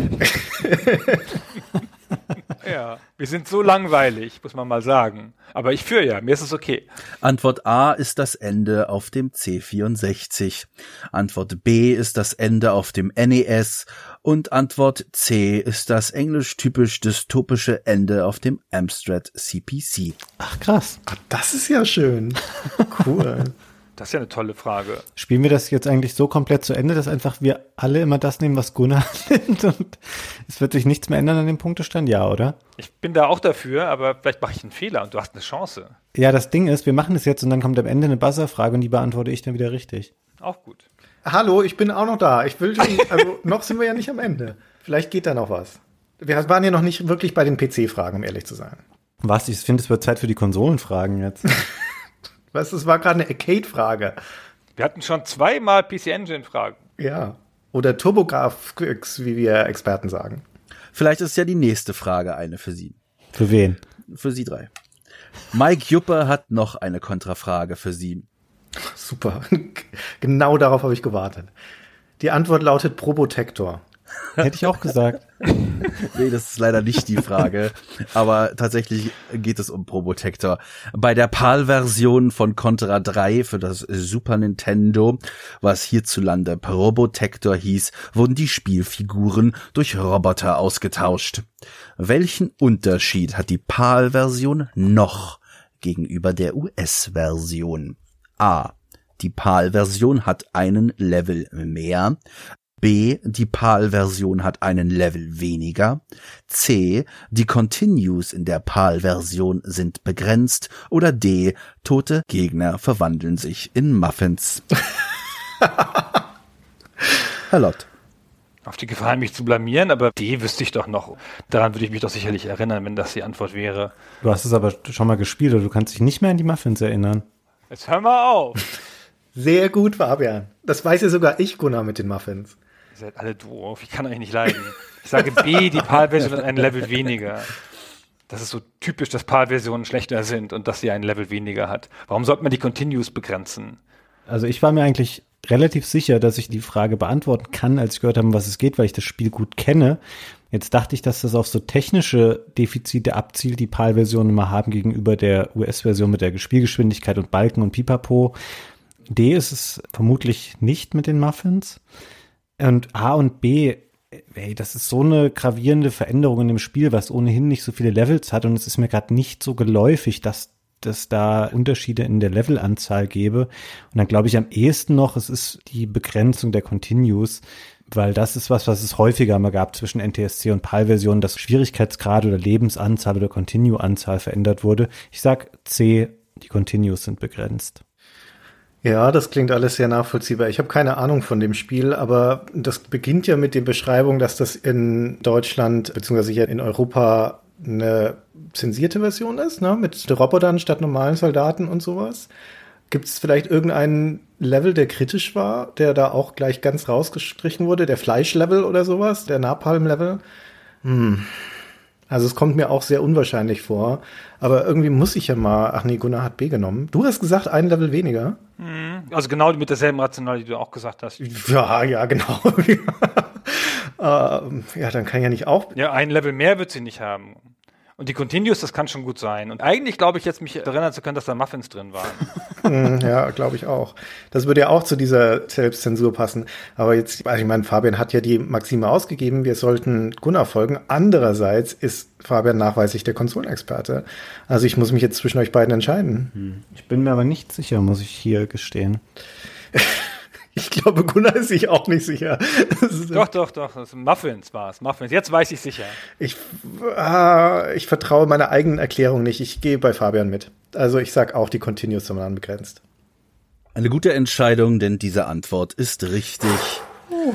ja, wir sind so langweilig, muss man mal sagen. Aber ich führe ja, mir ist es okay. Antwort A ist das Ende auf dem C64. Antwort B ist das Ende auf dem NES. Und Antwort C ist das englisch-typisch dystopische Ende auf dem Amstrad CPC. Ach krass. Ach, das ist ja schön. Cool. Das ist ja eine tolle Frage. Spielen wir das jetzt eigentlich so komplett zu Ende, dass einfach wir alle immer das nehmen, was Gunnar nimmt und es wird sich nichts mehr ändern an dem Punktestand? Ja, oder? Ich bin da auch dafür, aber vielleicht mache ich einen Fehler und du hast eine Chance. Ja, das Ding ist, wir machen es jetzt und dann kommt am Ende eine Buzzerfrage und die beantworte ich dann wieder richtig. Auch gut. Hallo, ich bin auch noch da. Ich will schon, also noch sind wir ja nicht am Ende. Vielleicht geht da noch was. Wir waren ja noch nicht wirklich bei den PC-Fragen, um ehrlich zu sein. Was? Ich finde, es wird Zeit für die Konsolenfragen jetzt. Was, das war gerade eine Arcade-Frage. Wir hatten schon zweimal PC Engine-Fragen. Ja. Oder Turbografx, wie wir Experten sagen. Vielleicht ist ja die nächste Frage eine für Sie. Für wen? Für Sie drei. Mike Juppe hat noch eine Kontrafrage für Sie. Super. genau darauf habe ich gewartet. Die Antwort lautet Probotector. Hätte ich auch gesagt. Nee, das ist leider nicht die Frage. Aber tatsächlich geht es um Probotector. Bei der PAL-Version von Contra 3 für das Super Nintendo, was hierzulande Probotector hieß, wurden die Spielfiguren durch Roboter ausgetauscht. Welchen Unterschied hat die PAL-Version noch gegenüber der US-Version? A. Die PAL-Version hat einen Level mehr. B. Die PAL-Version hat einen Level weniger. C. Die Continues in der PAL-Version sind begrenzt. Oder D. Tote Gegner verwandeln sich in Muffins. Herr Lott. Auf die Gefahr, mich zu blamieren, aber D wüsste ich doch noch. Daran würde ich mich doch sicherlich erinnern, wenn das die Antwort wäre. Du hast es aber schon mal gespielt oder du kannst dich nicht mehr an die Muffins erinnern. Jetzt hör mal auf. Sehr gut, Fabian. Das weiß ja sogar ich, Gunnar, mit den Muffins. Ihr seid alle doof. Ich kann euch nicht leiden. Ich sage B, die PAL-Version hat ein Level weniger. Das ist so typisch, dass PAL-Versionen schlechter sind und dass sie ein Level weniger hat. Warum sollte man die Continues begrenzen? Also ich war mir eigentlich relativ sicher, dass ich die Frage beantworten kann, als ich gehört habe, was es geht, weil ich das Spiel gut kenne. Jetzt dachte ich, dass das auf so technische Defizite abzielt, die PAL-Versionen immer haben gegenüber der US-Version mit der Spielgeschwindigkeit und Balken und Pipapo. D ist es vermutlich nicht mit den Muffins. Und A und B, ey, das ist so eine gravierende Veränderung in dem Spiel, was ohnehin nicht so viele Levels hat. Und es ist mir gerade nicht so geläufig, dass dass da Unterschiede in der Levelanzahl gäbe. Und dann glaube ich am ehesten noch, es ist die Begrenzung der Continues, weil das ist was, was es häufiger mal gab zwischen NTSC und PAL-Versionen, dass Schwierigkeitsgrad oder Lebensanzahl oder Continue-Anzahl verändert wurde. Ich sag C, die Continues sind begrenzt. Ja, das klingt alles sehr nachvollziehbar. Ich habe keine Ahnung von dem Spiel, aber das beginnt ja mit der Beschreibung, dass das in Deutschland hier in Europa eine zensierte Version ist, ne? mit Robotern statt normalen Soldaten und sowas. Gibt es vielleicht irgendeinen Level, der kritisch war, der da auch gleich ganz rausgestrichen wurde? Der Fleischlevel oder sowas? Der Napalm-Level? Hm. Also es kommt mir auch sehr unwahrscheinlich vor. Aber irgendwie muss ich ja mal, ach nee, Gunnar hat B genommen. Du hast gesagt, ein Level weniger. Also genau mit derselben Rationalität, die du auch gesagt hast. Ja, ja, genau. ähm, ja, dann kann ja nicht auch. Ja, ein Level mehr wird sie nicht haben. Und die Continues, das kann schon gut sein. Und eigentlich glaube ich jetzt, mich erinnern zu können, dass da Muffins drin waren. Hm, ja, glaube ich auch. Das würde ja auch zu dieser Selbstzensur passen. Aber jetzt, also ich meine, Fabian hat ja die Maxime ausgegeben, wir sollten Gunnar folgen. Andererseits ist Fabian nachweislich der Konsolenexperte. Also ich muss mich jetzt zwischen euch beiden entscheiden. Ich bin mir aber nicht sicher, muss ich hier gestehen. Ich glaube, Gunnar ist sich auch nicht sicher. doch, doch, doch. Das Muffins war es. Muffins. Jetzt weiß ich sicher. Ich, ah, ich vertraue meiner eigenen Erklärung nicht. Ich gehe bei Fabian mit. Also ich sag auch, die Continuous sind unbegrenzt. Eine gute Entscheidung, denn diese Antwort ist richtig.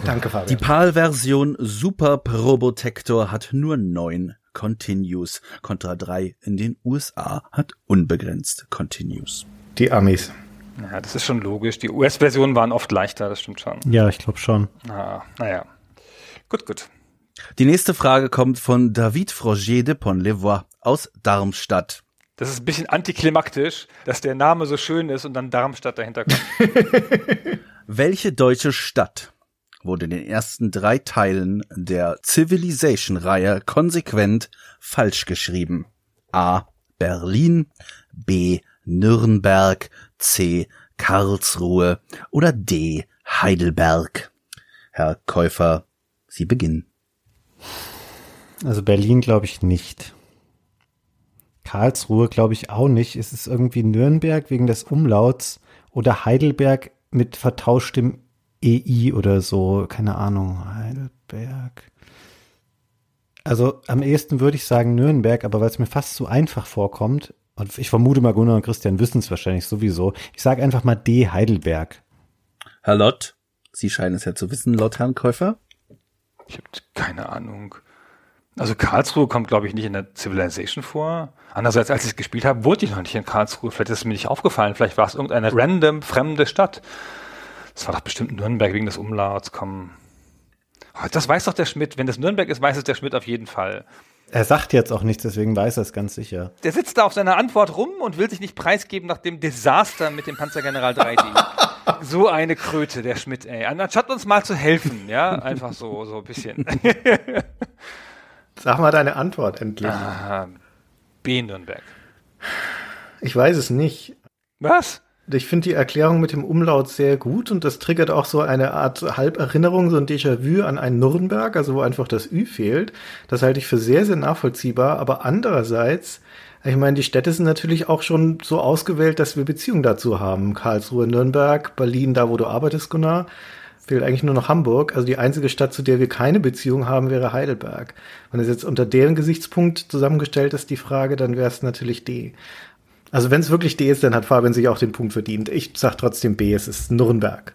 Danke, Fabian. Die PAL-Version Super Probotector hat nur neun Continues. Contra 3 in den USA hat unbegrenzt Continues. die Amis. Ja, das ist schon logisch. Die US-Versionen waren oft leichter, das stimmt schon. Ja, ich glaube schon. Ah, naja. Gut, gut. Die nächste Frage kommt von David Froger de Pont-Levoix aus Darmstadt. Das ist ein bisschen antiklimaktisch, dass der Name so schön ist und dann Darmstadt dahinter kommt. Welche deutsche Stadt wurde in den ersten drei Teilen der Civilization-Reihe konsequent falsch geschrieben? A. Berlin, B. Nürnberg, C. Karlsruhe oder D. Heidelberg? Herr Käufer, Sie beginnen. Also Berlin glaube ich nicht. Karlsruhe glaube ich auch nicht. Es ist irgendwie Nürnberg wegen des Umlauts oder Heidelberg mit vertauschtem EI oder so, keine Ahnung, Heidelberg. Also am ehesten würde ich sagen Nürnberg, aber weil es mir fast zu einfach vorkommt, und ich vermute mal Gunnar und Christian wissen es wahrscheinlich sowieso, ich sage einfach mal D Heidelberg. Herr Lott, Sie scheinen es ja zu wissen, laut Herrn Käufer. Ich habe keine Ahnung. Also Karlsruhe kommt, glaube ich, nicht in der Civilization vor. Andererseits, als ich es gespielt habe, wurde ich noch nicht in Karlsruhe. Vielleicht ist es mir nicht aufgefallen. Vielleicht war es irgendeine random fremde Stadt. Das war doch bestimmt Nürnberg wegen des Umlauts. Komm. Das weiß doch der Schmidt. Wenn das Nürnberg ist, weiß es der Schmidt auf jeden Fall. Er sagt jetzt auch nichts, deswegen weiß er es ganz sicher. Der sitzt da auf seiner Antwort rum und will sich nicht preisgeben nach dem Desaster mit dem Panzergeneral 3D. so eine Kröte, der Schmidt, ey. Anstatt uns mal zu helfen, ja, einfach so, so ein bisschen. Sag mal deine Antwort endlich. Ah, B Nürnberg. Ich weiß es nicht. Was? Ich finde die Erklärung mit dem Umlaut sehr gut und das triggert auch so eine Art Halberinnerung, so ein Déjà-vu an einen Nürnberg, also wo einfach das Ü fehlt. Das halte ich für sehr, sehr nachvollziehbar. Aber andererseits, ich meine, die Städte sind natürlich auch schon so ausgewählt, dass wir Beziehungen dazu haben. Karlsruhe, Nürnberg, Berlin, da wo du arbeitest, Gunnar. Fehlt eigentlich nur noch Hamburg. Also die einzige Stadt, zu der wir keine Beziehung haben, wäre Heidelberg. Wenn es jetzt unter deren Gesichtspunkt zusammengestellt ist, die Frage, dann wäre es natürlich D. Also wenn es wirklich D ist, dann hat Fabian sich auch den Punkt verdient. Ich sag trotzdem B, es ist Nürnberg.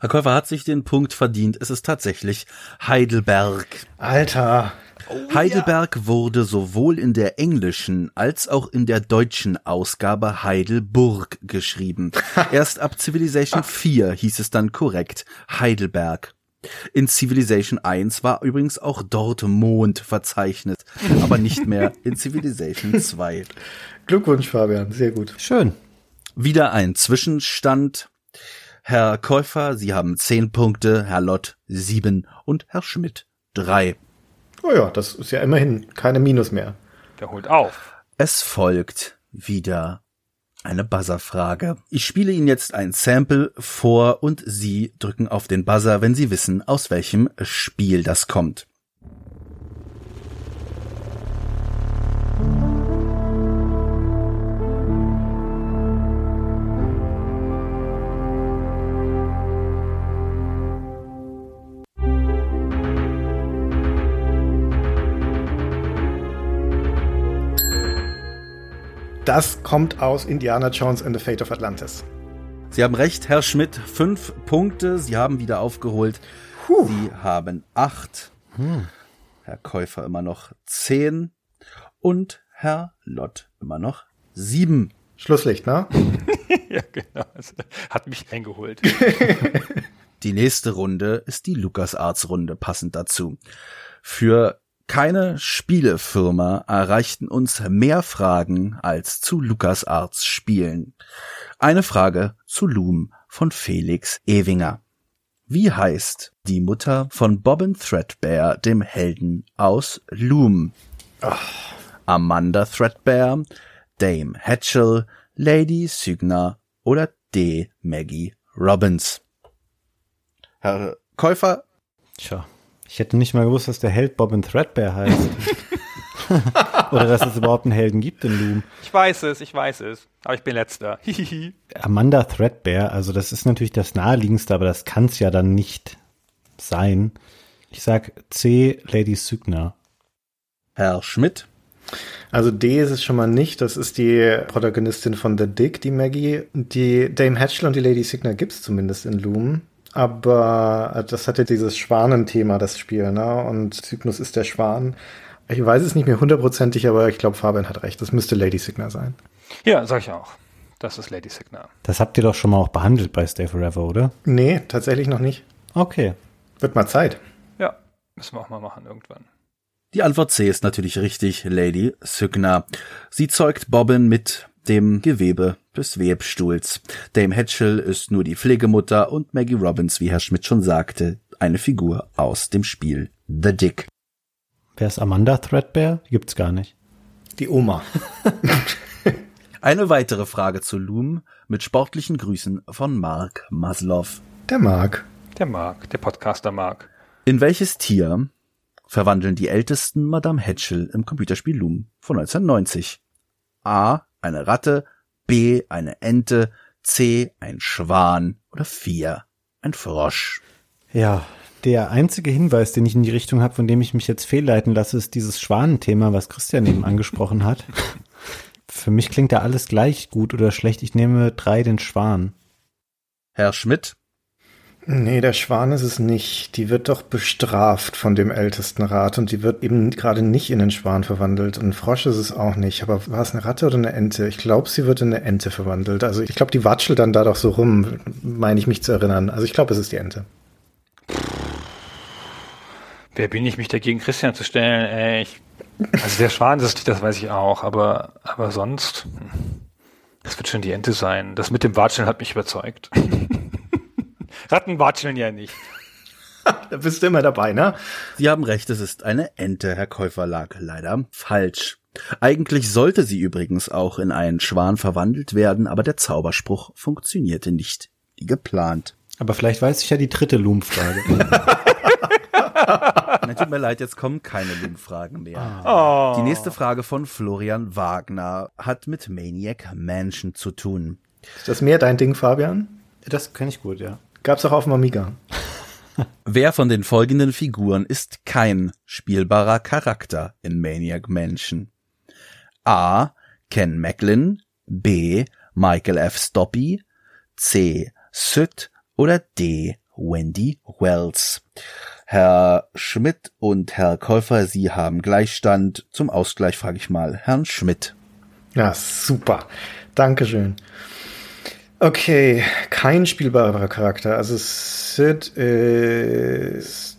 Herr Käufer hat sich den Punkt verdient. Es ist tatsächlich Heidelberg. Alter. Oh, Heidelberg ja. wurde sowohl in der englischen als auch in der deutschen Ausgabe Heidelburg geschrieben. Erst ab Civilization 4 hieß es dann korrekt Heidelberg. In Civilization 1 war übrigens auch dort Mond verzeichnet, aber nicht mehr in Civilization 2. Glückwunsch, Fabian, sehr gut. Schön. Wieder ein Zwischenstand. Herr Käufer, Sie haben zehn Punkte, Herr Lott sieben und Herr Schmidt drei. Oh ja, das ist ja immerhin keine Minus mehr. Der holt auf. Es folgt wieder eine Buzzer-Frage. Ich spiele Ihnen jetzt ein Sample vor und Sie drücken auf den Buzzer, wenn Sie wissen, aus welchem Spiel das kommt. Das kommt aus Indiana Jones and the Fate of Atlantis. Sie haben recht, Herr Schmidt. Fünf Punkte. Sie haben wieder aufgeholt. Puh. Sie haben acht. Hm. Herr Käufer immer noch zehn. Und Herr Lott immer noch sieben. Schlusslicht, ne? ja, genau. Das hat mich eingeholt. die nächste Runde ist die LucasArts-Runde, passend dazu. Für keine Spielefirma erreichten uns mehr Fragen als zu LucasArts Spielen. Eine Frage zu Loom von Felix Ewinger. Wie heißt die Mutter von Bobbin Threadbare, dem Helden aus Loom? Ach. Amanda Threadbare, Dame Hatchell, Lady Sygna oder D. Maggie Robbins? Herr Käufer? Tja, ich hätte nicht mal gewusst, dass der Held Bobbin Threadbare heißt. Oder dass es überhaupt einen Helden gibt in Loom. Ich weiß es, ich weiß es. Aber ich bin letzter. Amanda Threadbare, also das ist natürlich das naheliegendste, aber das kann es ja dann nicht sein. Ich sag C, Lady Sygna. Herr Schmidt. Also D ist es schon mal nicht. Das ist die Protagonistin von The Dick, die Maggie. Die Dame Hatchel und die Lady Signer gibt's zumindest in Loom. Aber äh, das hat ja dieses Schwanenthema, das Spiel, ne? Und Cygnus ist der Schwan. Ich weiß es nicht mehr hundertprozentig, aber ich glaube, Fabian hat recht. Das müsste Lady Signa sein. Ja, sag ich auch. Das ist Lady Signa. Das habt ihr doch schon mal auch behandelt bei Stay Forever, oder? Nee, tatsächlich noch nicht. Okay. Wird mal Zeit. Ja, müssen wir auch mal machen irgendwann. Die Antwort C ist natürlich richtig, Lady Sygna. Sie zeugt Bobbin mit dem Gewebe des Webstuhls. Dame Hatchell ist nur die Pflegemutter und Maggie Robbins, wie Herr Schmidt schon sagte, eine Figur aus dem Spiel The Dick. Wer ist Amanda Threadbare? Gibt's gar nicht. Die Oma. eine weitere Frage zu Loom mit sportlichen Grüßen von Mark Maslov. Der Mark. Der Mark, der Podcaster Mark. In welches Tier verwandeln die ältesten Madame Hatchell im Computerspiel Loom von 1990? A eine Ratte, B eine Ente, C. ein Schwan oder 4. ein Frosch. Ja, der einzige Hinweis, den ich in die Richtung habe, von dem ich mich jetzt fehlleiten lasse, ist dieses Schwanenthema, was Christian eben angesprochen hat. Für mich klingt da alles gleich gut oder schlecht. Ich nehme drei den Schwan. Herr Schmidt? Nee, der Schwan ist es nicht. Die wird doch bestraft von dem ältesten Rat und die wird eben gerade nicht in den Schwan verwandelt. Und ein Frosch ist es auch nicht. Aber war es eine Ratte oder eine Ente? Ich glaube, sie wird in eine Ente verwandelt. Also ich glaube, die watschelt dann da doch so rum, meine ich mich zu erinnern. Also ich glaube, es ist die Ente. Wer bin ich, mich dagegen Christian zu stellen? Ey, ich, also der Schwan ist es nicht, das weiß ich auch. Aber, aber sonst, hm, das wird schon die Ente sein. Das mit dem Watscheln hat mich überzeugt. Ratten watscheln ja nicht. da bist du immer dabei, ne? Sie haben recht, es ist eine Ente, Herr Käufer lag leider falsch. Eigentlich sollte sie übrigens auch in einen Schwan verwandelt werden, aber der Zauberspruch funktionierte nicht wie geplant. Aber vielleicht weiß ich ja die dritte Loom-Frage. Nein, tut mir leid, jetzt kommen keine Loom-Fragen mehr. Oh. Die nächste Frage von Florian Wagner hat mit Maniac Mansion zu tun. Ist das mehr dein Ding, Fabian? Das kenne ich gut, ja. Gab's auch auf dem Amiga. Wer von den folgenden Figuren ist kein spielbarer Charakter in Maniac Mansion? A. Ken Macklin, B. Michael F. Stoppy, C. Sid oder D. Wendy Wells. Herr Schmidt und Herr Käufer, Sie haben Gleichstand. Zum Ausgleich frage ich mal Herrn Schmidt. Ja, super. Dankeschön. Okay, kein spielbarer Charakter. Also Sid ist.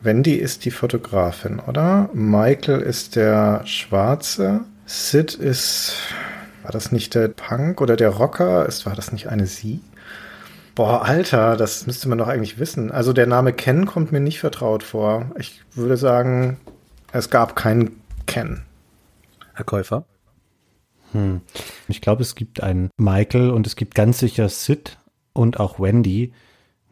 Wendy ist die Fotografin, oder? Michael ist der Schwarze. Sid ist. War das nicht der Punk oder der Rocker? Ist, war das nicht eine Sie? Boah, Alter, das müsste man doch eigentlich wissen. Also der Name Ken kommt mir nicht vertraut vor. Ich würde sagen, es gab keinen Ken. Herr Käufer? Hm. Ich glaube, es gibt einen Michael und es gibt ganz sicher Sid und auch Wendy.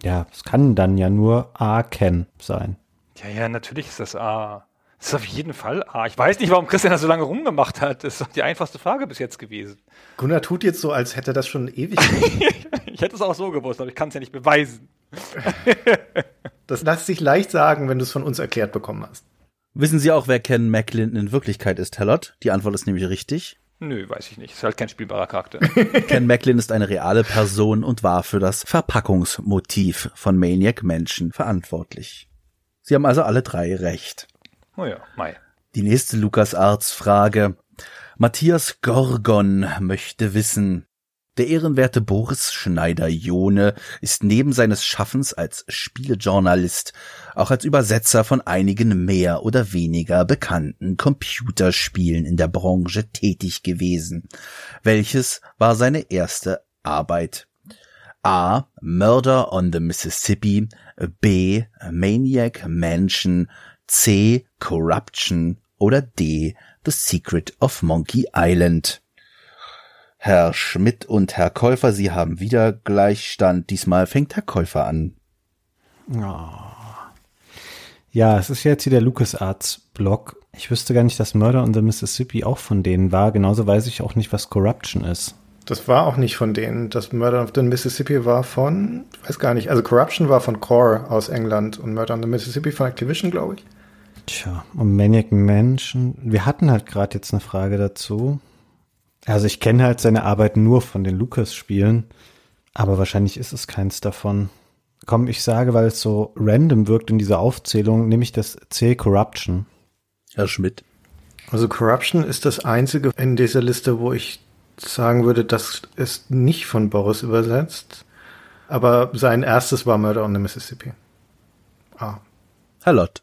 Ja, es kann dann ja nur A Ken sein. Ja, ja, natürlich ist das A. Das ist auf jeden Fall A. Ich weiß nicht, warum Christian das so lange rumgemacht hat. Das ist doch die einfachste Frage bis jetzt gewesen. Gunnar tut jetzt so, als hätte das schon ewig. ich hätte es auch so gewusst, aber ich kann es ja nicht beweisen. das lässt sich leicht sagen, wenn du es von uns erklärt bekommen hast. Wissen Sie auch, wer Ken Macklin in Wirklichkeit ist, Herr Lott? Die Antwort ist nämlich richtig. Nö, weiß ich nicht. Ist halt kein spielbarer Charakter. Ken Macklin ist eine reale Person und war für das Verpackungsmotiv von Maniac Menschen verantwortlich. Sie haben also alle drei recht. Oh ja, Mai. Die nächste LucasArts-Frage. Matthias Gorgon möchte wissen, der ehrenwerte Boris Schneider-Jone ist neben seines Schaffens als Spielejournalist auch als Übersetzer von einigen mehr oder weniger bekannten Computerspielen in der Branche tätig gewesen. Welches war seine erste Arbeit? A. Murder on the Mississippi, B. Maniac Mansion, C. Corruption oder D. The Secret of Monkey Island. Herr Schmidt und Herr Käufer, Sie haben wieder Gleichstand. Diesmal fängt Herr Käufer an. Oh. Ja, es ist jetzt hier der LucasArts-Blog. Ich wüsste gar nicht, dass Murder on the Mississippi auch von denen war. Genauso weiß ich auch nicht, was Corruption ist. Das war auch nicht von denen. Das Murder on the Mississippi war von, ich weiß gar nicht, also Corruption war von Core aus England und Murder on the Mississippi von Activision, glaube ich. Tja, und Maniac Mansion. Wir hatten halt gerade jetzt eine Frage dazu. Also ich kenne halt seine Arbeit nur von den Lucas-Spielen, aber wahrscheinlich ist es keins davon. Komm, ich sage, weil es so random wirkt in dieser Aufzählung, nehme ich das C Corruption. Herr Schmidt. Also Corruption ist das einzige in dieser Liste, wo ich sagen würde, das ist nicht von Boris übersetzt. Aber sein erstes war Murder on the Mississippi. Ah. Herr Lott.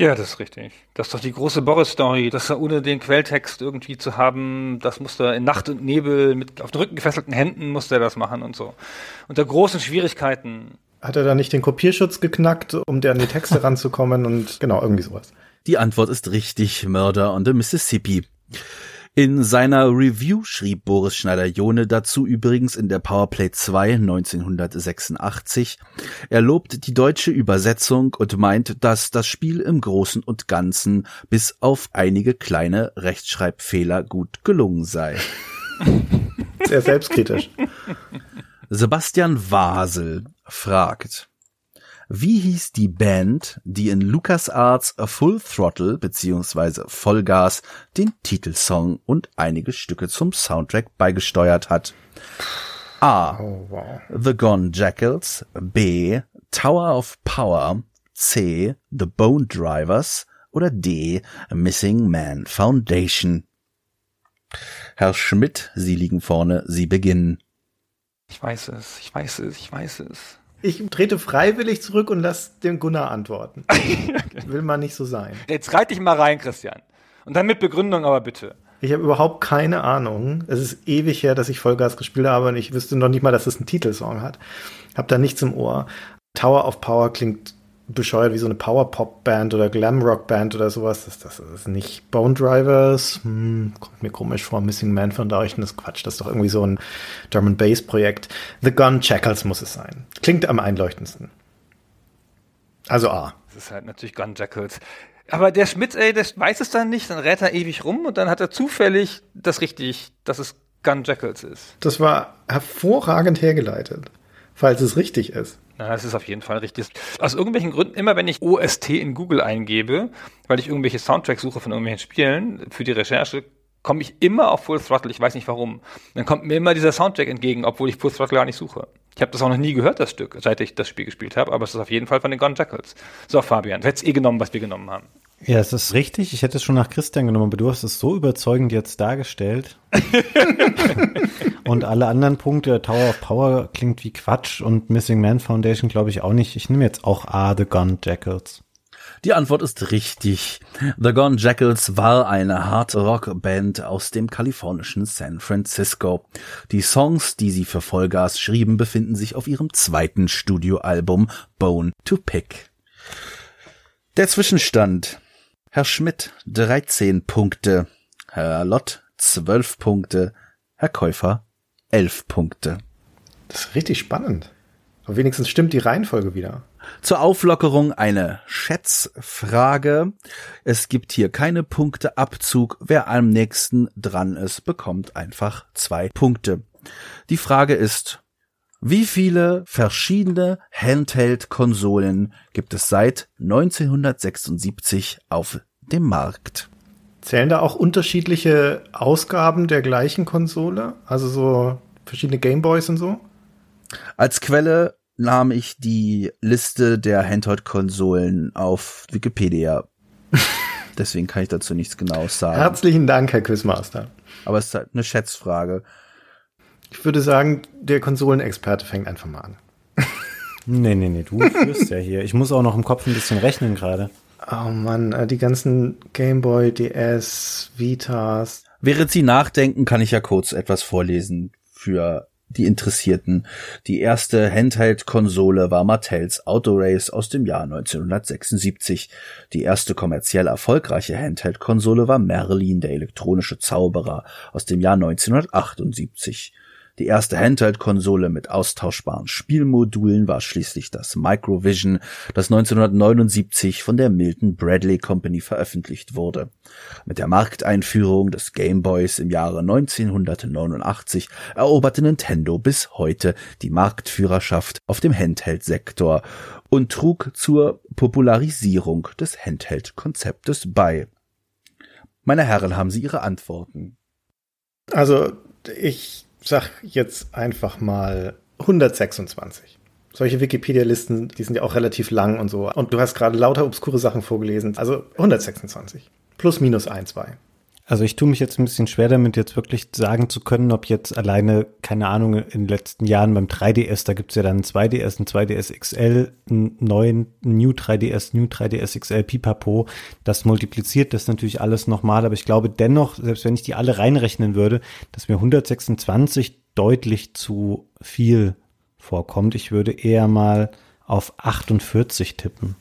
Ja, das ist richtig. Das ist doch die große Boris-Story, dass er ohne den Quelltext irgendwie zu haben, das musste er in Nacht und Nebel mit auf den Rücken gefesselten Händen musste er das machen und so. Unter großen Schwierigkeiten. Hat er da nicht den Kopierschutz geknackt, um der an die Texte ranzukommen und genau, irgendwie sowas. Die Antwort ist richtig, Murder on the Mississippi. In seiner Review schrieb Boris Schneider-Jone dazu übrigens in der Powerplay 2 1986, er lobt die deutsche Übersetzung und meint, dass das Spiel im Großen und Ganzen bis auf einige kleine Rechtschreibfehler gut gelungen sei. eher selbstkritisch. Sebastian Wasel fragt, wie hieß die Band, die in LucasArts Full Throttle bzw. Vollgas den Titelsong und einige Stücke zum Soundtrack beigesteuert hat? A. Oh, wow. The Gone Jackals, B. Tower of Power, C. The Bone Drivers oder D. Missing Man Foundation. Herr Schmidt, Sie liegen vorne, Sie beginnen. Ich weiß es, ich weiß es, ich weiß es. Ich trete freiwillig zurück und lass den Gunnar antworten. Will mal nicht so sein. Jetzt reit dich mal rein, Christian. Und dann mit Begründung aber bitte. Ich habe überhaupt keine Ahnung. Es ist ewig her, dass ich Vollgas gespielt habe und ich wüsste noch nicht mal, dass es einen Titelsong hat. Hab da nichts im Ohr. Tower of Power klingt bescheuert wie so eine Power-Pop-Band oder Glam-Rock-Band oder sowas. Das, das ist nicht Bone Drivers. Hm, kommt mir komisch vor. Missing Man Foundation ist Quatsch. Das ist doch irgendwie so ein Drum and Bass Projekt. The Gun Jackals muss es sein. Klingt am einleuchtendsten. Also A. Das ist halt natürlich Gun Jackals. Aber der Schmidt, ey, der weiß es dann nicht, dann rät er ewig rum und dann hat er zufällig das richtig, dass es Gun Jackals ist. Das war hervorragend hergeleitet. Falls es richtig ist. Na, das ist auf jeden Fall richtig. Aus irgendwelchen Gründen, immer wenn ich OST in Google eingebe, weil ich irgendwelche Soundtracks suche von irgendwelchen Spielen für die Recherche, komme ich immer auf Full Throttle. Ich weiß nicht warum. Dann kommt mir immer dieser Soundtrack entgegen, obwohl ich Full Throttle gar nicht suche. Ich habe das auch noch nie gehört, das Stück, seit ich das Spiel gespielt habe, aber es ist auf jeden Fall von den Gone Jackals. So, Fabian, du hättest eh genommen, was wir genommen haben. Ja, es ist richtig. Ich hätte es schon nach Christian genommen, aber du hast es so überzeugend jetzt dargestellt. und alle anderen Punkte, Tower of Power klingt wie Quatsch und Missing Man Foundation glaube ich auch nicht. Ich nehme jetzt auch A, The Gun Jackals. Die Antwort ist richtig. The Gone Jackals war eine Hard-Rock-Band aus dem kalifornischen San Francisco. Die Songs, die sie für Vollgas schrieben, befinden sich auf ihrem zweiten Studioalbum Bone to Pick. Der Zwischenstand. Herr Schmidt 13 Punkte, Herr Lott 12 Punkte, Herr Käufer 11 Punkte. Das ist richtig spannend. Aber wenigstens stimmt die Reihenfolge wieder. Zur Auflockerung eine Schätzfrage. Es gibt hier keine Punkteabzug. Wer am nächsten dran ist, bekommt einfach zwei Punkte. Die Frage ist, wie viele verschiedene Handheld-Konsolen gibt es seit 1976 auf dem Markt? Zählen da auch unterschiedliche Ausgaben der gleichen Konsole? Also so verschiedene Gameboys und so? Als Quelle nahm ich die Liste der Handheld-Konsolen auf Wikipedia. Deswegen kann ich dazu nichts Genaues sagen. Herzlichen Dank, Herr Quizmaster. Aber es ist halt eine Schätzfrage. Ich würde sagen, der Konsolenexperte fängt einfach mal an. Nee, nee, nee, du führst ja hier. Ich muss auch noch im Kopf ein bisschen rechnen gerade. Oh Mann, äh, die ganzen Gameboy, DS, Vitas. Während Sie nachdenken, kann ich ja kurz etwas vorlesen für die Interessierten. Die erste Handheld-Konsole war Mattels Autorace aus dem Jahr 1976. Die erste kommerziell erfolgreiche Handheld-Konsole war Merlin, der elektronische Zauberer aus dem Jahr 1978. Die erste Handheld-Konsole mit austauschbaren Spielmodulen war schließlich das Microvision, das 1979 von der Milton Bradley Company veröffentlicht wurde. Mit der Markteinführung des Game Boys im Jahre 1989 eroberte Nintendo bis heute die Marktführerschaft auf dem Handheld-Sektor und trug zur Popularisierung des Handheld-Konzeptes bei. Meine Herren, haben Sie Ihre Antworten? Also, ich sag jetzt einfach mal 126. Solche Wikipedia-Listen, die sind ja auch relativ lang und so. Und du hast gerade lauter obskure Sachen vorgelesen. Also 126. Plus minus ein, zwei. Also ich tue mich jetzt ein bisschen schwer damit, jetzt wirklich sagen zu können, ob jetzt alleine, keine Ahnung, in den letzten Jahren beim 3DS, da gibt's ja dann ein 2DS, ein 2DS XL, einen neuen New 3DS, New 3DS XL, Pipapo. Das multipliziert das natürlich alles nochmal, aber ich glaube dennoch, selbst wenn ich die alle reinrechnen würde, dass mir 126 deutlich zu viel vorkommt. Ich würde eher mal auf 48 tippen.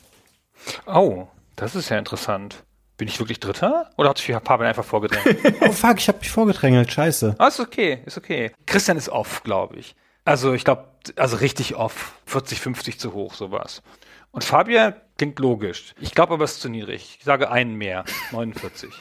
Oh, das ist ja interessant. Bin ich wirklich Dritter? Oder hat sich Fabian einfach vorgedrängt? Oh fuck, ich habe mich vorgedrängelt, scheiße. ah, ist okay, ist okay. Christian ist off, glaube ich. Also ich glaube, also richtig off. 40, 50 zu hoch, sowas. Und Fabian klingt logisch. Ich glaube aber, es ist zu niedrig. Ich sage einen mehr. 49.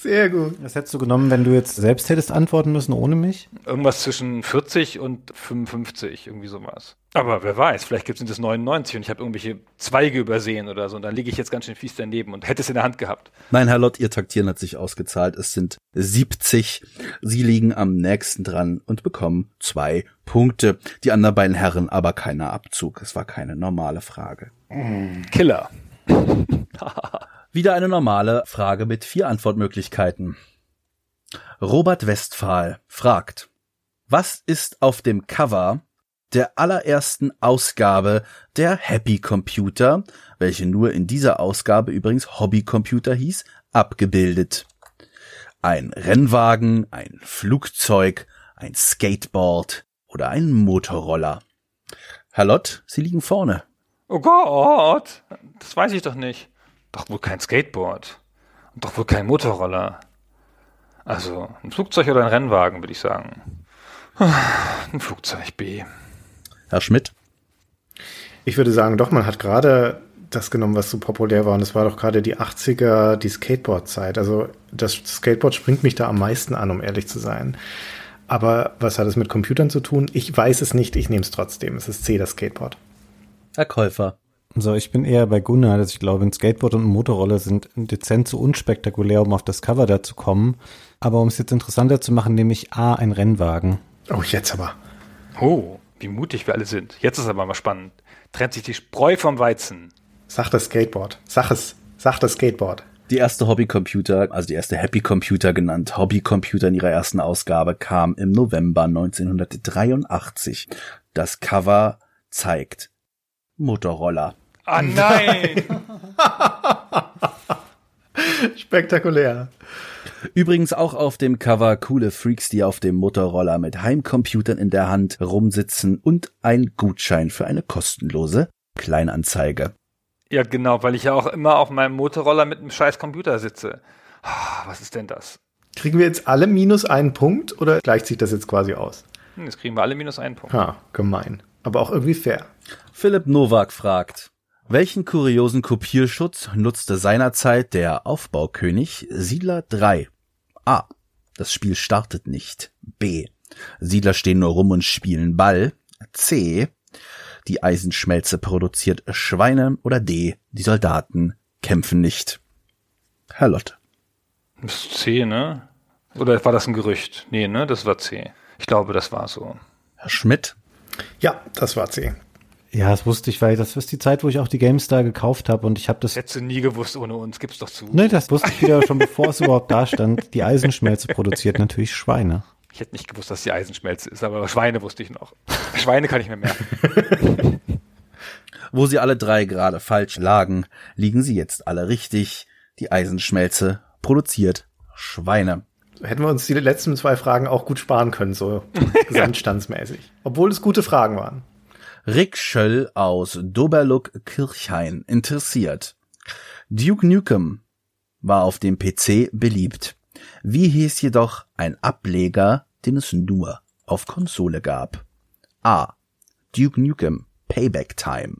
Sehr gut. Das hättest du genommen, wenn du jetzt selbst hättest antworten müssen ohne mich? Irgendwas zwischen 40 und 55, irgendwie sowas. Aber wer weiß, vielleicht gibt es das 99 und ich habe irgendwelche Zweige übersehen oder so und dann liege ich jetzt ganz schön fies daneben und hätte es in der Hand gehabt. Nein, Herr Lott, Ihr Taktieren hat sich ausgezahlt. Es sind 70. Sie liegen am nächsten dran und bekommen zwei Punkte. Die anderen beiden Herren aber keiner Abzug. Es war keine normale Frage. Killer. Wieder eine normale Frage mit vier Antwortmöglichkeiten. Robert Westphal fragt, was ist auf dem Cover der allerersten Ausgabe der Happy Computer, welche nur in dieser Ausgabe übrigens Hobby Computer hieß, abgebildet? Ein Rennwagen, ein Flugzeug, ein Skateboard oder ein Motorroller? Herr Lott, Sie liegen vorne. Oh Gott, das weiß ich doch nicht. Doch wohl kein Skateboard. Und doch wohl kein Motorroller. Also ein Flugzeug oder ein Rennwagen, würde ich sagen. Ein Flugzeug B. Herr Schmidt? Ich würde sagen, doch, man hat gerade das genommen, was so populär war. Und es war doch gerade die 80er, die Skateboard-Zeit. Also das Skateboard springt mich da am meisten an, um ehrlich zu sein. Aber was hat es mit Computern zu tun? Ich weiß es nicht, ich nehme es trotzdem. Es ist C, das Skateboard. Herr Käufer. So, ich bin eher bei Gunnar, dass ich glaube, ein Skateboard und ein Motorroller sind dezent zu unspektakulär, um auf das Cover da zu kommen. Aber um es jetzt interessanter zu machen, nehme ich A, ein Rennwagen. Oh, jetzt aber. Oh, wie mutig wir alle sind. Jetzt ist aber mal spannend. Trennt sich die Spreu vom Weizen. Sag das Skateboard. Sag es. Sag das Skateboard. Die erste Hobbycomputer, also die erste Happy Computer genannt, Hobbycomputer in ihrer ersten Ausgabe, kam im November 1983. Das Cover zeigt Motorroller. Ah nein! Spektakulär. Übrigens auch auf dem Cover coole Freaks, die auf dem Motorroller mit Heimcomputern in der Hand rumsitzen und ein Gutschein für eine kostenlose Kleinanzeige. ja, genau, weil ich ja auch immer auf meinem Motorroller mit einem scheiß Computer sitze. Ah, Was ist denn das? Kriegen wir jetzt alle minus einen Punkt oder gleicht sich das jetzt quasi aus? Hm, Jetzt kriegen wir alle minus einen Punkt. Ha, gemein. Aber auch irgendwie fair. Philipp Nowak fragt, welchen kuriosen Kopierschutz nutzte seinerzeit der Aufbaukönig Siedler 3? A. Das Spiel startet nicht. B. Siedler stehen nur rum und spielen Ball. C. Die Eisenschmelze produziert Schweine. Oder D. Die Soldaten kämpfen nicht. Herr Lott. Das ist C, ne? Oder war das ein Gerücht? Nee, ne? Das war C. Ich glaube, das war so. Herr Schmidt. Ja, das war C. Ja, das wusste ich, weil das ist die Zeit, wo ich auch die GameStar gekauft habe und ich habe das. Hättest du nie gewusst ohne uns. Gib's doch zu. Ne, das wusste ich wieder schon bevor es überhaupt da stand. Die Eisenschmelze produziert natürlich Schweine. Ich hätte nicht gewusst, dass die Eisenschmelze ist, aber Schweine wusste ich noch. Schweine kann ich mir merken. Wo sie alle drei gerade falsch lagen, liegen sie jetzt alle richtig. Die Eisenschmelze produziert Schweine. Hätten wir uns die letzten zwei Fragen auch gut sparen können, so gesamtstandsmäßig. Obwohl es gute Fragen waren. Rick Schöll aus Doberluck-Kirchhain interessiert. Duke Nukem war auf dem PC beliebt. Wie hieß jedoch ein Ableger, den es nur auf Konsole gab? A. Duke Nukem Payback Time.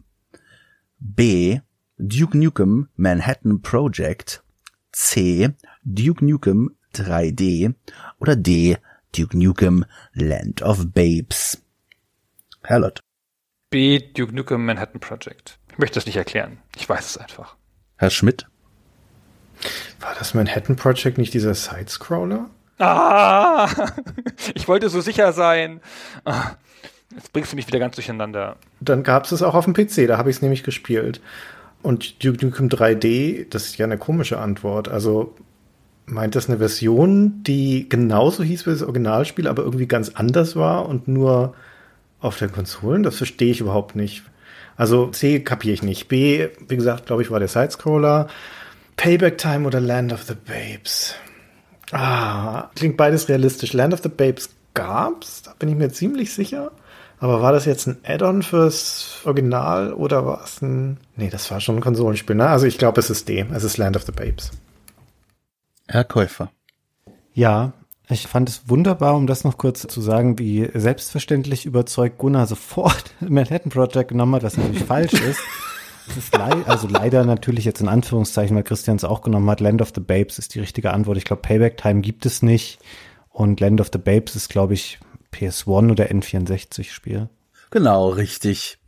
B. Duke Nukem Manhattan Project. C. Duke Nukem 3D. Oder D. Duke Nukem Land of Babes. Herr. B. Duke Nukem Manhattan Project. Ich möchte das nicht erklären. Ich weiß es einfach. Herr Schmidt. War das Manhattan Project nicht dieser Sidescroller? Ah! Ich wollte so sicher sein. Ah, Jetzt bringst du mich wieder ganz durcheinander. Dann gab es es auch auf dem PC, da habe ich es nämlich gespielt. Und Duke Nukem 3D, das ist ja eine komische Antwort. Also meint das eine Version, die genauso hieß wie das Originalspiel, aber irgendwie ganz anders war und nur auf den Konsolen? Das verstehe ich überhaupt nicht. Also C kapiere ich nicht. B, wie gesagt, glaube ich, war der Sidescroller. Payback Time oder Land of the Babes? Ah, klingt beides realistisch. Land of the Babes gab's, da bin ich mir ziemlich sicher. Aber war das jetzt ein Add-on fürs Original oder war es ein. Nee, das war schon ein Konsolenspiel, ne? Also ich glaube, es ist D. Es ist Land of the Babes. Herr Käufer. Ja, ich fand es wunderbar, um das noch kurz zu sagen, wie selbstverständlich überzeugt Gunnar sofort Manhattan Project genommen hat, was natürlich falsch ist. Ist lei also leider natürlich jetzt in Anführungszeichen, weil Christian es auch genommen hat. Land of the Babes ist die richtige Antwort. Ich glaube, Payback Time gibt es nicht. Und Land of the Babes ist, glaube ich, PS1 oder N64-Spiel. Genau, richtig.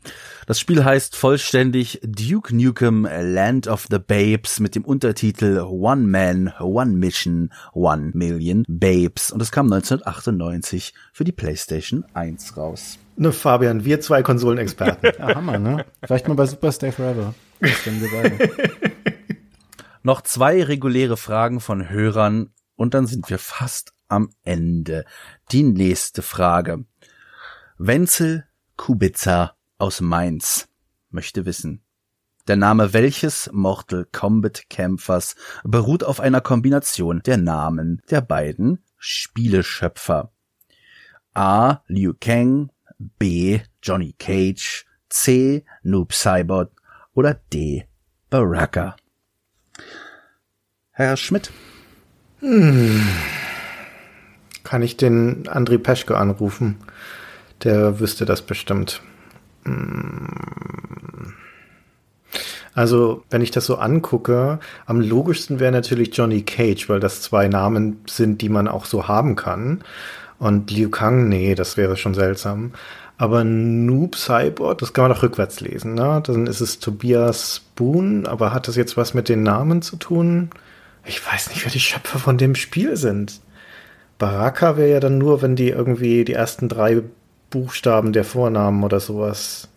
Das Spiel heißt vollständig Duke Nukem Land of the Babes mit dem Untertitel One Man, One Mission, One Million Babes und es kam 1998 für die PlayStation 1 raus. Ne, Fabian, wir zwei Konsolenexperten. Ja, Hammer, ne? Vielleicht mal bei Super Stay Forever. Christian, wir beide. Noch zwei reguläre Fragen von Hörern und dann sind wir fast am Ende. Die nächste Frage. Wenzel Kubica aus Mainz möchte wissen. Der Name welches Mortal Kombat Kämpfers beruht auf einer Kombination der Namen der beiden Spieleschöpfer. A. Liu Kang, B. Johnny Cage, C. Noob Saibot oder D. Baraka. Herr Schmidt. Kann ich den André Peschke anrufen? Der wüsste das bestimmt. Hm. Also, wenn ich das so angucke, am logischsten wäre natürlich Johnny Cage, weil das zwei Namen sind, die man auch so haben kann. Und Liu Kang, nee, das wäre schon seltsam. Aber Noob Cyborg, das kann man doch rückwärts lesen, ne? Dann ist es Tobias Boone, aber hat das jetzt was mit den Namen zu tun? Ich weiß nicht, wer die Schöpfer von dem Spiel sind. Baraka wäre ja dann nur, wenn die irgendwie die ersten drei Buchstaben der Vornamen oder sowas,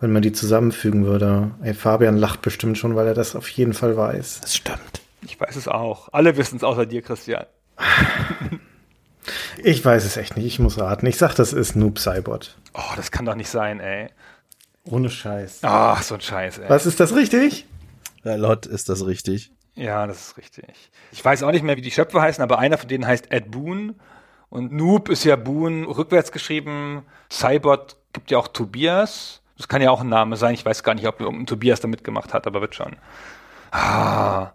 wenn man die zusammenfügen würde. Ey, Fabian lacht bestimmt schon, weil er das auf jeden Fall weiß. Das stimmt. Ich weiß es auch. Alle wissen es außer dir, Christian. Ich weiß es echt nicht, ich muss raten. Ich sag, das ist Noob Cybot. Oh, das kann doch nicht sein, ey. Ohne Scheiß. Ach, so ein Scheiß, ey. Was ist das richtig? Herr Lott, ist das richtig? Ja, das ist richtig. Ich weiß auch nicht mehr, wie die Schöpfer heißen, aber einer von denen heißt Ed Boon. Und Noob ist ja Boon rückwärts geschrieben. Cybot gibt ja auch Tobias. Das kann ja auch ein Name sein. Ich weiß gar nicht, ob irgendein Tobias da mitgemacht hat, aber wird schon. Ah,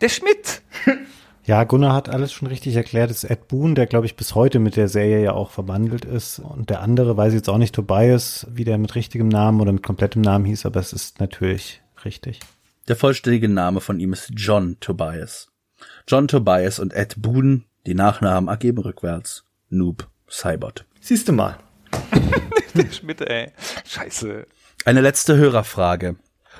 der Schmidt. Ja, Gunnar hat alles schon richtig erklärt. Es ist Ed Boon, der, glaube ich, bis heute mit der Serie ja auch verwandelt ist. Und der andere weiß ich jetzt auch nicht, Tobias, wie der mit richtigem Namen oder mit komplettem Namen hieß, aber es ist natürlich richtig. Der vollständige Name von ihm ist John Tobias. John Tobias und Ed Boon, die Nachnamen ergeben rückwärts. Noob Cybot. Siehst du mal. Der Schmidt, ey. Scheiße. Eine letzte Hörerfrage.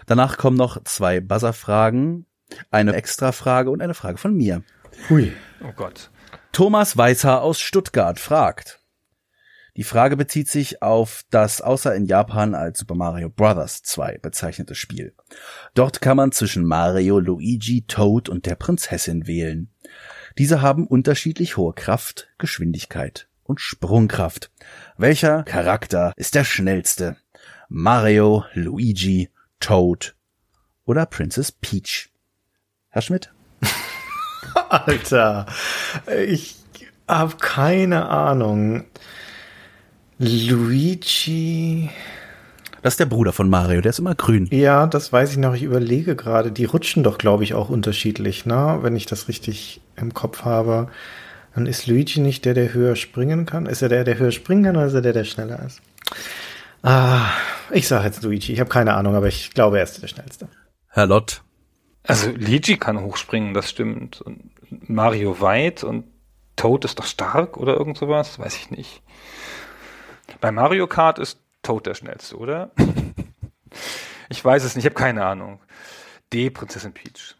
Danach kommen noch zwei Buzzer-Fragen, eine Extra-Frage und eine Frage von mir. Hui. Oh Gott. Thomas Weißer aus Stuttgart fragt. Die Frage bezieht sich auf das außer in Japan als Super Mario Bros. 2 bezeichnete Spiel. Dort kann man zwischen Mario, Luigi, Toad und der Prinzessin wählen. Diese haben unterschiedlich hohe Kraft, Geschwindigkeit und Sprungkraft. Welcher Charakter ist der schnellste? Mario, Luigi, Toad oder Princess Peach? Herr Schmidt? Alter, ich habe keine Ahnung. Luigi. Das ist der Bruder von Mario, der ist immer grün. Ja, das weiß ich noch. Ich überlege gerade. Die rutschen doch, glaube ich, auch unterschiedlich, ne? Wenn ich das richtig im Kopf habe. Dann ist Luigi nicht der, der höher springen kann. Ist er der, der höher springen kann, oder ist er der, der schneller ist? Ah, ich sage jetzt Luigi. Ich habe keine Ahnung, aber ich glaube, er ist der schnellste. Herr Lott? Also Luigi kann hochspringen, das stimmt. Und Mario weit und Toad ist doch stark oder irgend sowas, weiß ich nicht. Bei Mario Kart ist Toad der schnellste, oder? ich weiß es nicht, ich habe keine Ahnung. D, Prinzessin Peach.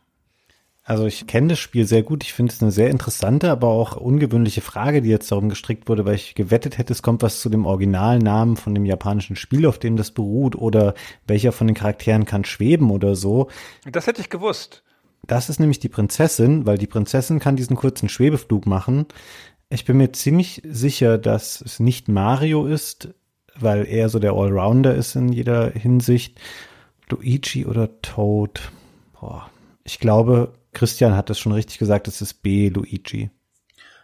Also ich kenne das Spiel sehr gut. Ich finde es eine sehr interessante, aber auch ungewöhnliche Frage, die jetzt darum gestrickt wurde, weil ich gewettet hätte, es kommt was zu dem Originalnamen von dem japanischen Spiel, auf dem das beruht, oder welcher von den Charakteren kann schweben oder so. Das hätte ich gewusst. Das ist nämlich die Prinzessin, weil die Prinzessin kann diesen kurzen Schwebeflug machen. Ich bin mir ziemlich sicher, dass es nicht Mario ist, weil er so der Allrounder ist in jeder Hinsicht. Luigi oder Toad. Boah. Ich glaube, Christian hat das schon richtig gesagt, es ist B, Luigi.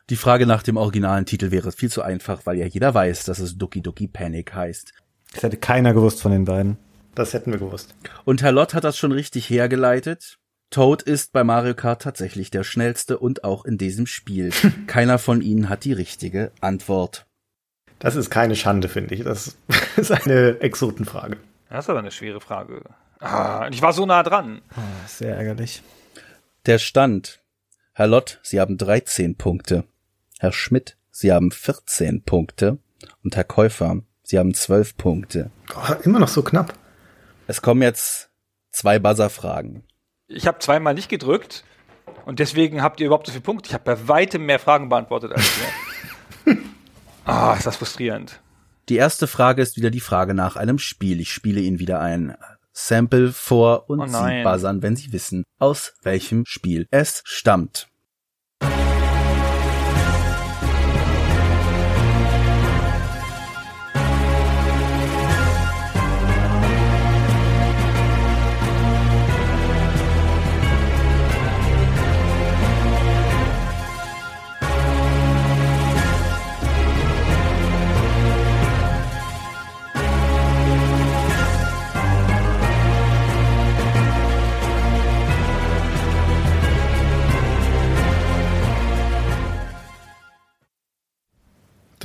Die Frage nach dem originalen Titel wäre viel zu einfach, weil ja jeder weiß, dass es Duki Duki Panic heißt. Das hätte keiner gewusst von den beiden. Das hätten wir gewusst. Und Herr Lott hat das schon richtig hergeleitet. Toad ist bei Mario Kart tatsächlich der schnellste und auch in diesem Spiel. Keiner von ihnen hat die richtige Antwort. Das ist keine Schande, finde ich. Das ist eine Exotenfrage. Das ist aber eine schwere Frage. Ah, ich war so nah dran. Ah, sehr ärgerlich. Der Stand. Herr Lott, Sie haben 13 Punkte. Herr Schmidt, Sie haben 14 Punkte. Und Herr Käufer, Sie haben 12 Punkte. Oh, immer noch so knapp. Es kommen jetzt zwei Buzzer-Fragen. Ich habe zweimal nicht gedrückt und deswegen habt ihr überhaupt so viele Punkte. Ich habe bei weitem mehr Fragen beantwortet als ihr. Ah, ist das frustrierend. Die erste Frage ist wieder die Frage nach einem Spiel. Ich spiele Ihnen wieder ein Sample vor und Oh Sie buzzern, wenn Sie wissen, aus welchem Spiel es stammt.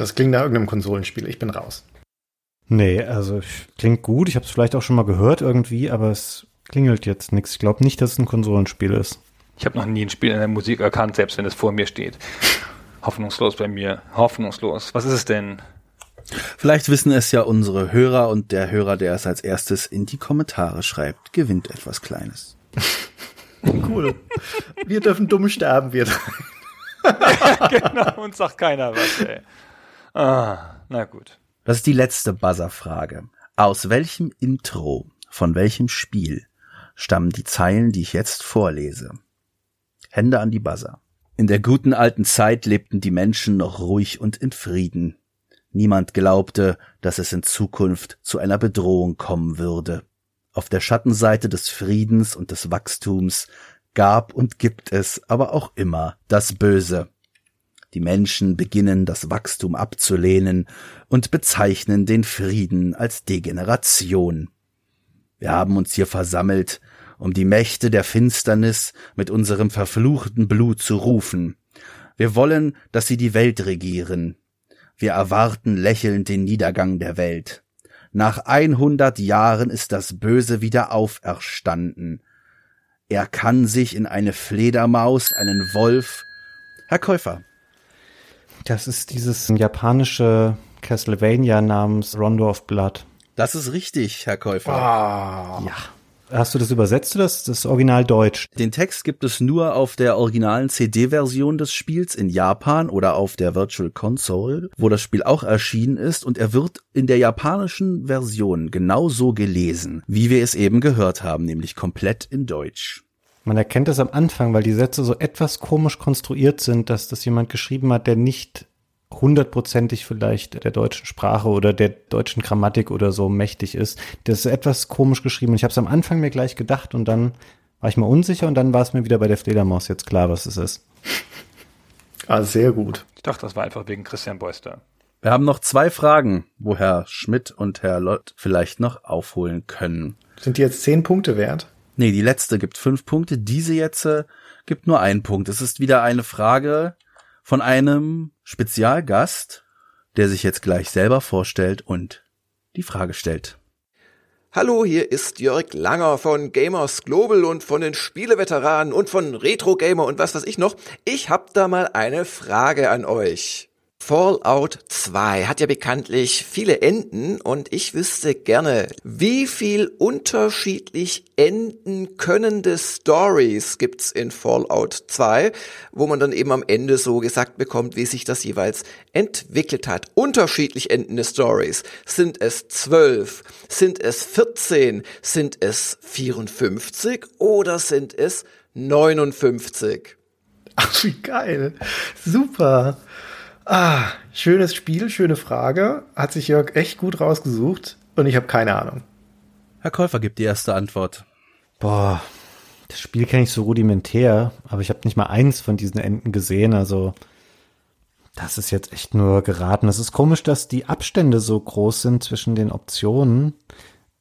Das klingt nach irgendeinem Konsolenspiel. Ich bin raus. Nee, also klingt gut. Ich habe es vielleicht auch schon mal gehört irgendwie, aber es klingelt jetzt nichts. Ich glaube nicht, dass es ein Konsolenspiel ist. Ich habe noch nie ein Spiel in der Musik erkannt, selbst wenn es vor mir steht. Hoffnungslos bei mir. Hoffnungslos. Was ist es denn? Vielleicht wissen es ja unsere Hörer und der Hörer, der es als erstes in die Kommentare schreibt, gewinnt etwas Kleines. Cool. wir dürfen dumm sterben, wir drei. genau, uns sagt keiner was, ey. Ah, na gut. Das ist die letzte Buzzer-Frage. Aus welchem Intro von welchem Spiel stammen die Zeilen, die ich jetzt vorlese? Hände an die Buzzer. In der guten alten Zeit lebten die Menschen noch ruhig und in Frieden. Niemand glaubte, dass es in Zukunft zu einer Bedrohung kommen würde. Auf der Schattenseite des Friedens und des Wachstums gab und gibt es aber auch immer das Böse. Die Menschen beginnen das Wachstum abzulehnen und bezeichnen den Frieden als Degeneration. Wir haben uns hier versammelt, um die Mächte der Finsternis mit unserem verfluchten Blut zu rufen. Wir wollen, dass sie die Welt regieren. Wir erwarten lächelnd den Niedergang der Welt. Nach 100 Jahren ist das Böse wieder auferstanden. Er kann sich in eine Fledermaus, einen Wolf. Herr Käufer, Das ist dieses japanische Castlevania namens Rondo of Blood. das ist richtig, Herr Käufer. Ah, Ja. Hast du das übersetzt oder ist das Original Deutsch? Den Text gibt es nur auf der originalen CD-Version des Spiels in Japan oder auf der Virtual Console, wo das Spiel auch erschienen ist und er wird in der japanischen Version genauso gelesen, wie wir es eben gehört haben, nämlich komplett in Deutsch. Man erkennt das am Anfang, weil die Sätze so etwas komisch konstruiert sind, dass das jemand geschrieben hat, der nicht hundertprozentig vielleicht der deutschen Sprache oder der deutschen Grammatik oder so mächtig ist. Das ist etwas komisch geschrieben. Und ich habe es am Anfang mir gleich gedacht und dann war ich mir unsicher und dann war es mir wieder bei der Fledermaus jetzt klar, was es ist. ah, sehr gut. Ich dachte, das war einfach wegen Christian Beuster. Wir haben noch zwei Fragen, wo Herr Schmidt und Herr Lott vielleicht noch aufholen können. Sind die jetzt zehn Punkte wert? Nee, die letzte gibt fünf Punkte, diese jetzt äh, gibt nur einen Punkt. Es ist wieder eine Frage von einem Spezialgast, der sich jetzt gleich selber vorstellt und die Frage stellt. Hallo, hier ist Jörg Langer von Gamers Global und von den Spieleveteranen und von Retro Gamer und was weiß ich noch. Ich hab da mal eine Frage an euch. Fallout 2 hat ja bekanntlich viele Enden und ich wüsste gerne, wie viel unterschiedlich enden könnende Stories gibt's in Fallout 2, wo man dann eben am Ende so gesagt bekommt, wie sich das jeweils entwickelt hat. Unterschiedlich endende Stories. Sind es 12? Sind es 14? Sind es 54? Oder sind es 59? Ach, wie geil. Super. Ah, schönes Spiel, schöne Frage. Hat sich Jörg echt gut rausgesucht und ich habe keine Ahnung. Herr Käufer gibt die erste Antwort. Boah, das Spiel kenne ich so rudimentär, aber ich habe nicht mal eins von diesen Enden gesehen, also das ist jetzt echt nur geraten. Es ist komisch, dass die Abstände so groß sind zwischen den Optionen.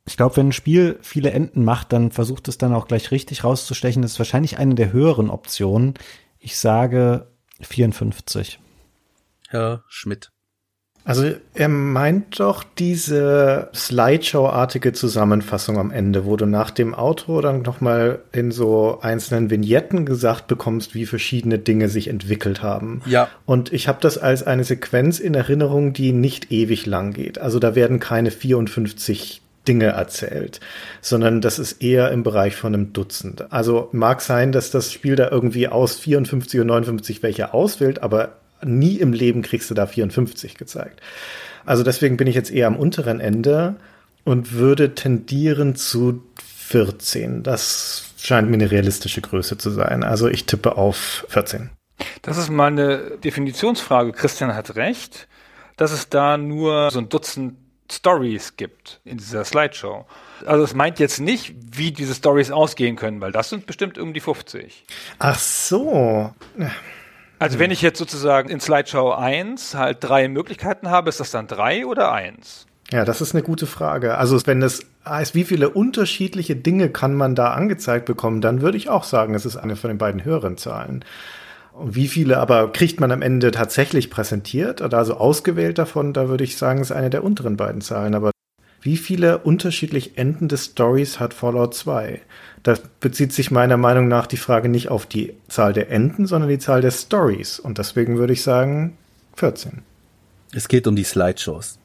Ich glaube, wenn ein Spiel viele Enden macht, dann versucht es dann auch gleich richtig rauszustechen. Das ist wahrscheinlich eine der höheren Optionen. Ich sage 54. Herr Schmidt. Also er meint doch diese Slideshow-artige Zusammenfassung am Ende, wo du nach dem Outro dann nochmal in so einzelnen Vignetten gesagt bekommst, wie verschiedene Dinge sich entwickelt haben. Ja. Und ich habe das als eine Sequenz in Erinnerung, die nicht ewig lang geht. Also da werden keine 54 Dinge erzählt, sondern das ist eher im Bereich von einem Dutzend. Also mag sein, dass das Spiel da irgendwie aus 54 und 59 welche auswählt, aber nie im Leben kriegst du da 54 gezeigt. Also deswegen bin ich jetzt eher am unteren Ende und würde tendieren zu 14. Das scheint mir eine realistische Größe zu sein. Also ich tippe auf 14. Das ist mal eine Definitionsfrage. Christian hat recht, dass es da nur so ein Dutzend Stories gibt in dieser Slideshow. Also es meint jetzt nicht, wie diese Stories ausgehen können, weil das sind bestimmt um die 50. Ach so. Also wenn ich jetzt sozusagen in Slideshow 1 halt drei Möglichkeiten habe, ist das dann drei oder eins? Ja, das ist eine gute Frage. Also wenn es heißt, wie viele unterschiedliche Dinge kann man da angezeigt bekommen, dann würde ich auch sagen, es ist eine von den beiden höheren Zahlen. Und wie viele aber kriegt man am Ende tatsächlich präsentiert oder also ausgewählt davon, da würde ich sagen, ist eine der unteren beiden Zahlen. Aber wie viele unterschiedlich endende Stories hat Fallout 2? Das bezieht sich meiner Meinung nach die Frage nicht auf die Zahl der Enden, sondern die Zahl der Stories. Und deswegen würde ich sagen 14. Es geht um die Slideshows.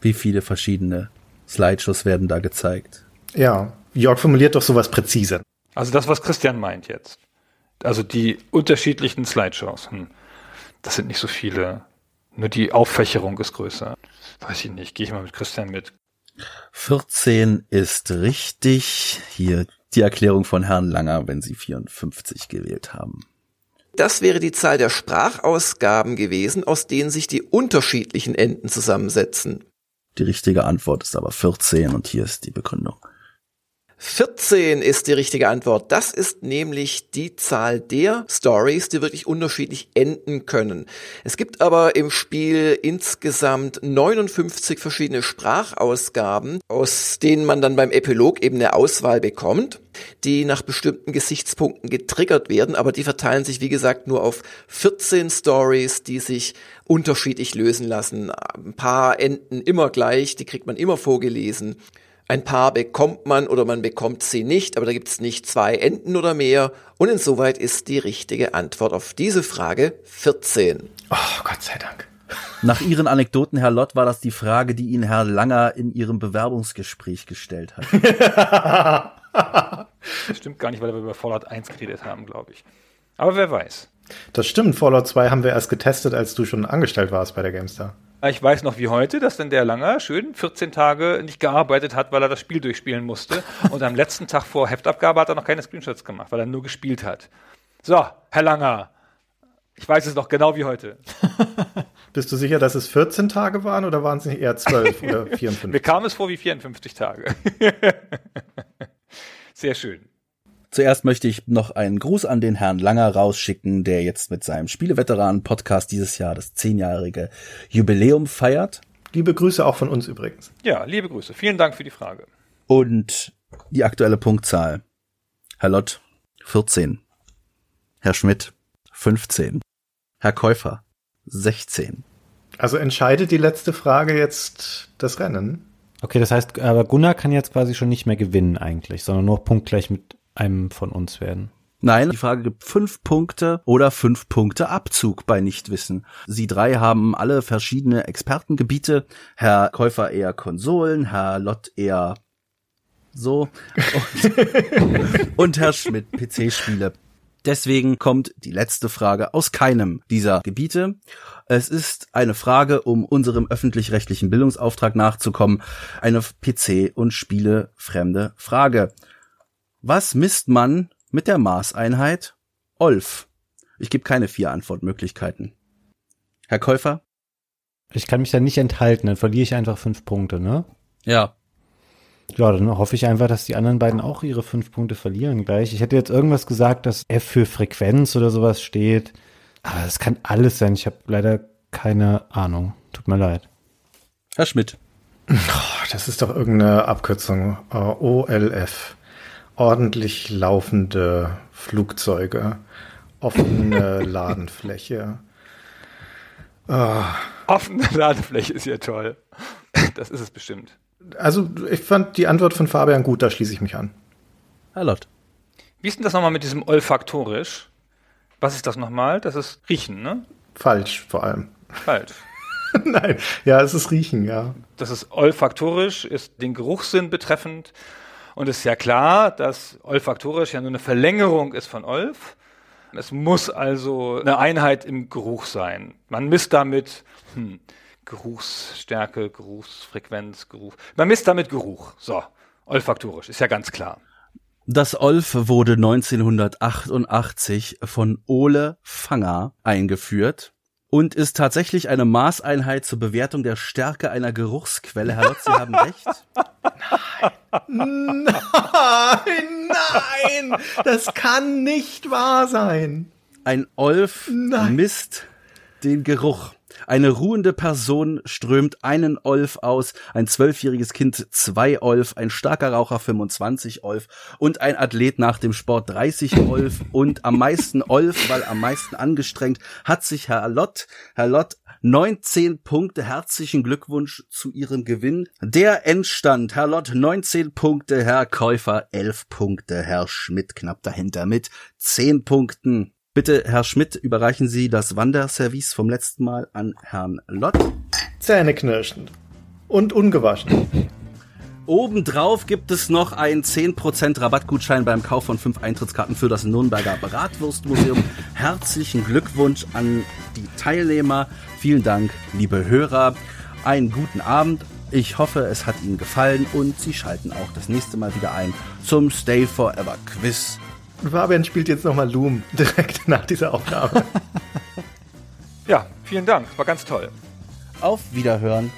Wie viele verschiedene Slideshows werden da gezeigt? Ja, Jörg formuliert doch sowas präzise. Also das, was Christian meint jetzt. Also die unterschiedlichen Slideshows. Hm. Das sind nicht so viele. Nur die Auffächerung ist größer. Weiß ich nicht. Gehe ich mal mit Christian mit. 14 ist richtig. Hier die Erklärung von Herrn Langer, wenn Sie 54 gewählt haben. Das wäre die Zahl der Sprachausgaben gewesen, aus denen sich die unterschiedlichen Enden zusammensetzen. Die richtige Antwort ist aber 14 und hier ist die Begründung. 14 ist die richtige Antwort. Das ist nämlich die Zahl der Stories, die wirklich unterschiedlich enden können. Es gibt aber im Spiel insgesamt 59 verschiedene Sprachausgaben, aus denen man dann beim Epilog eben eine Auswahl bekommt, die nach bestimmten Gesichtspunkten getriggert werden, aber die verteilen sich wie gesagt nur auf 14 Stories, die sich unterschiedlich lösen lassen. Ein paar enden immer gleich, die kriegt man immer vorgelesen. Ein paar bekommt man oder man bekommt sie nicht, aber da gibt es nicht zwei Enden oder mehr. Und insoweit ist die richtige Antwort auf diese Frage 14. Oh, Gott sei Dank. Nach Ihren Anekdoten, Herr Lott, war das die Frage, die Ihnen Herr Langer in Ihrem Bewerbungsgespräch gestellt hat. das stimmt gar nicht, weil wir über Fallout 1 geredet haben, glaube ich. Aber wer weiß. Das stimmt, Fallout 2 haben wir erst getestet, als du schon angestellt warst bei der GameStar. Ich weiß noch wie heute, dass dann der Langer schön 14 Tage nicht gearbeitet hat, weil er das Spiel durchspielen musste. Und am letzten Tag vor Heftabgabe hat er noch keine Screenshots gemacht, weil er nur gespielt hat. So, Herr Langer, ich weiß es noch genau wie heute. Bist du sicher, dass es 14 Tage waren oder waren es nicht eher 12 oder 54? Mir kam es vor wie 54 Tage. Sehr schön. Zuerst möchte ich noch einen Gruß an den Herrn Langer rausschicken, der jetzt mit seinem Spieleveteranen-Podcast dieses Jahr das zehnjährige Jubiläum feiert. Liebe Grüße auch von uns übrigens. Ja, liebe Grüße. Vielen Dank für die Frage. Und die aktuelle Punktzahl. Herr Lott, 14. Herr Schmidt, 15. Herr Käufer, 16. Also entscheidet die letzte Frage jetzt das Rennen? Okay, das heißt, aber Gunnar kann jetzt quasi schon nicht mehr gewinnen eigentlich, sondern nur punktgleich mit einem von uns werden. Nein, die Frage gibt fünf Punkte oder fünf Punkte Abzug bei Nichtwissen. Sie drei haben alle verschiedene Expertengebiete. Herr Käufer eher Konsolen, Herr Lott eher so und, und Herr Schmidt PC-Spiele. Deswegen kommt die letzte Frage aus keinem dieser Gebiete. Es ist eine Frage, um unserem öffentlich-rechtlichen Bildungsauftrag nachzukommen. Eine PC- und Spiele-fremde Frage. Was misst man mit der Maßeinheit Olf? Ich gebe keine vier Antwortmöglichkeiten. Herr Käufer? Ich kann mich da nicht enthalten, dann verliere ich einfach fünf Punkte, ne? Ja. Ja, dann hoffe ich einfach, dass die anderen beiden auch ihre fünf Punkte verlieren gleich. Ich hätte jetzt irgendwas gesagt, dass F für Frequenz oder sowas steht. Aber das kann alles sein. Ich habe leider keine Ahnung. Tut mir leid. Herr Schmidt. Oh, das ist doch irgendeine Abkürzung. Uh, OLF. Ordentlich laufende Flugzeuge. Offene Ladenfläche. Uh, Offene Ladefläche ist ja toll. Das ist es bestimmt. Also ich fand die Antwort von Fabian gut, da schließe ich mich an. Herr Lott. Wie ist denn das nochmal mit diesem olfaktorisch? Was ist das nochmal? Das ist Riechen, ne? Falsch vor allem. Falsch. Nein, ja, es ist Riechen, ja. Das ist olfaktorisch, ist den Geruchssinn betreffend. Und es ist ja klar, dass olfaktorisch ja nur eine Verlängerung ist von Olf. Es muss also eine Einheit im Geruch sein. Man misst damit hm, Geruchsstärke, Geruchsfrequenz, Geruch. Man misst damit Geruch. So, olfaktorisch, ist ja ganz klar. Das Olf wurde 1988 von Ole Fanger eingeführt und ist tatsächlich eine Maßeinheit zur Bewertung der Stärke einer Geruchsquelle. Herr Lotz, Sie haben recht. Nein, nein, das kann nicht wahr sein. Ein Olf Nein. misst den Geruch. Eine ruhende Person strömt einen Olf aus, ein zwölfjähriges Kind zwei Olf, ein starker Raucher 25 Olf und ein Athlet nach dem Sport 30 Olf und am meisten Olf, weil am meisten angestrengt, hat sich Herr Lott, Herr Lott 19 Punkte. Herzlichen Glückwunsch zu Ihrem Gewinn. Der Endstand, Herr Lott 19 Punkte, Herr Käufer 11 Punkte, Herr Schmidt knapp dahinter mit 10 Punkten. Bitte, Herr Schmidt, überreichen Sie das Wanderservice vom letzten Mal an Herrn Lott. Zähneknirschend. Und ungewaschen. Obendrauf gibt es noch einen 10% Rabattgutschein beim Kauf von fünf Eintrittskarten für das Nürnberger Bratwurstmuseum. Herzlichen Glückwunsch an die Teilnehmer. Vielen Dank, liebe Hörer. Einen guten Abend. Ich hoffe, es hat Ihnen gefallen und Sie schalten auch das nächste Mal wieder ein zum Stay Forever Quiz. Fabian spielt jetzt nochmal Loom direkt nach dieser Aufgabe. Ja, vielen Dank. War ganz toll. Auf Wiederhören.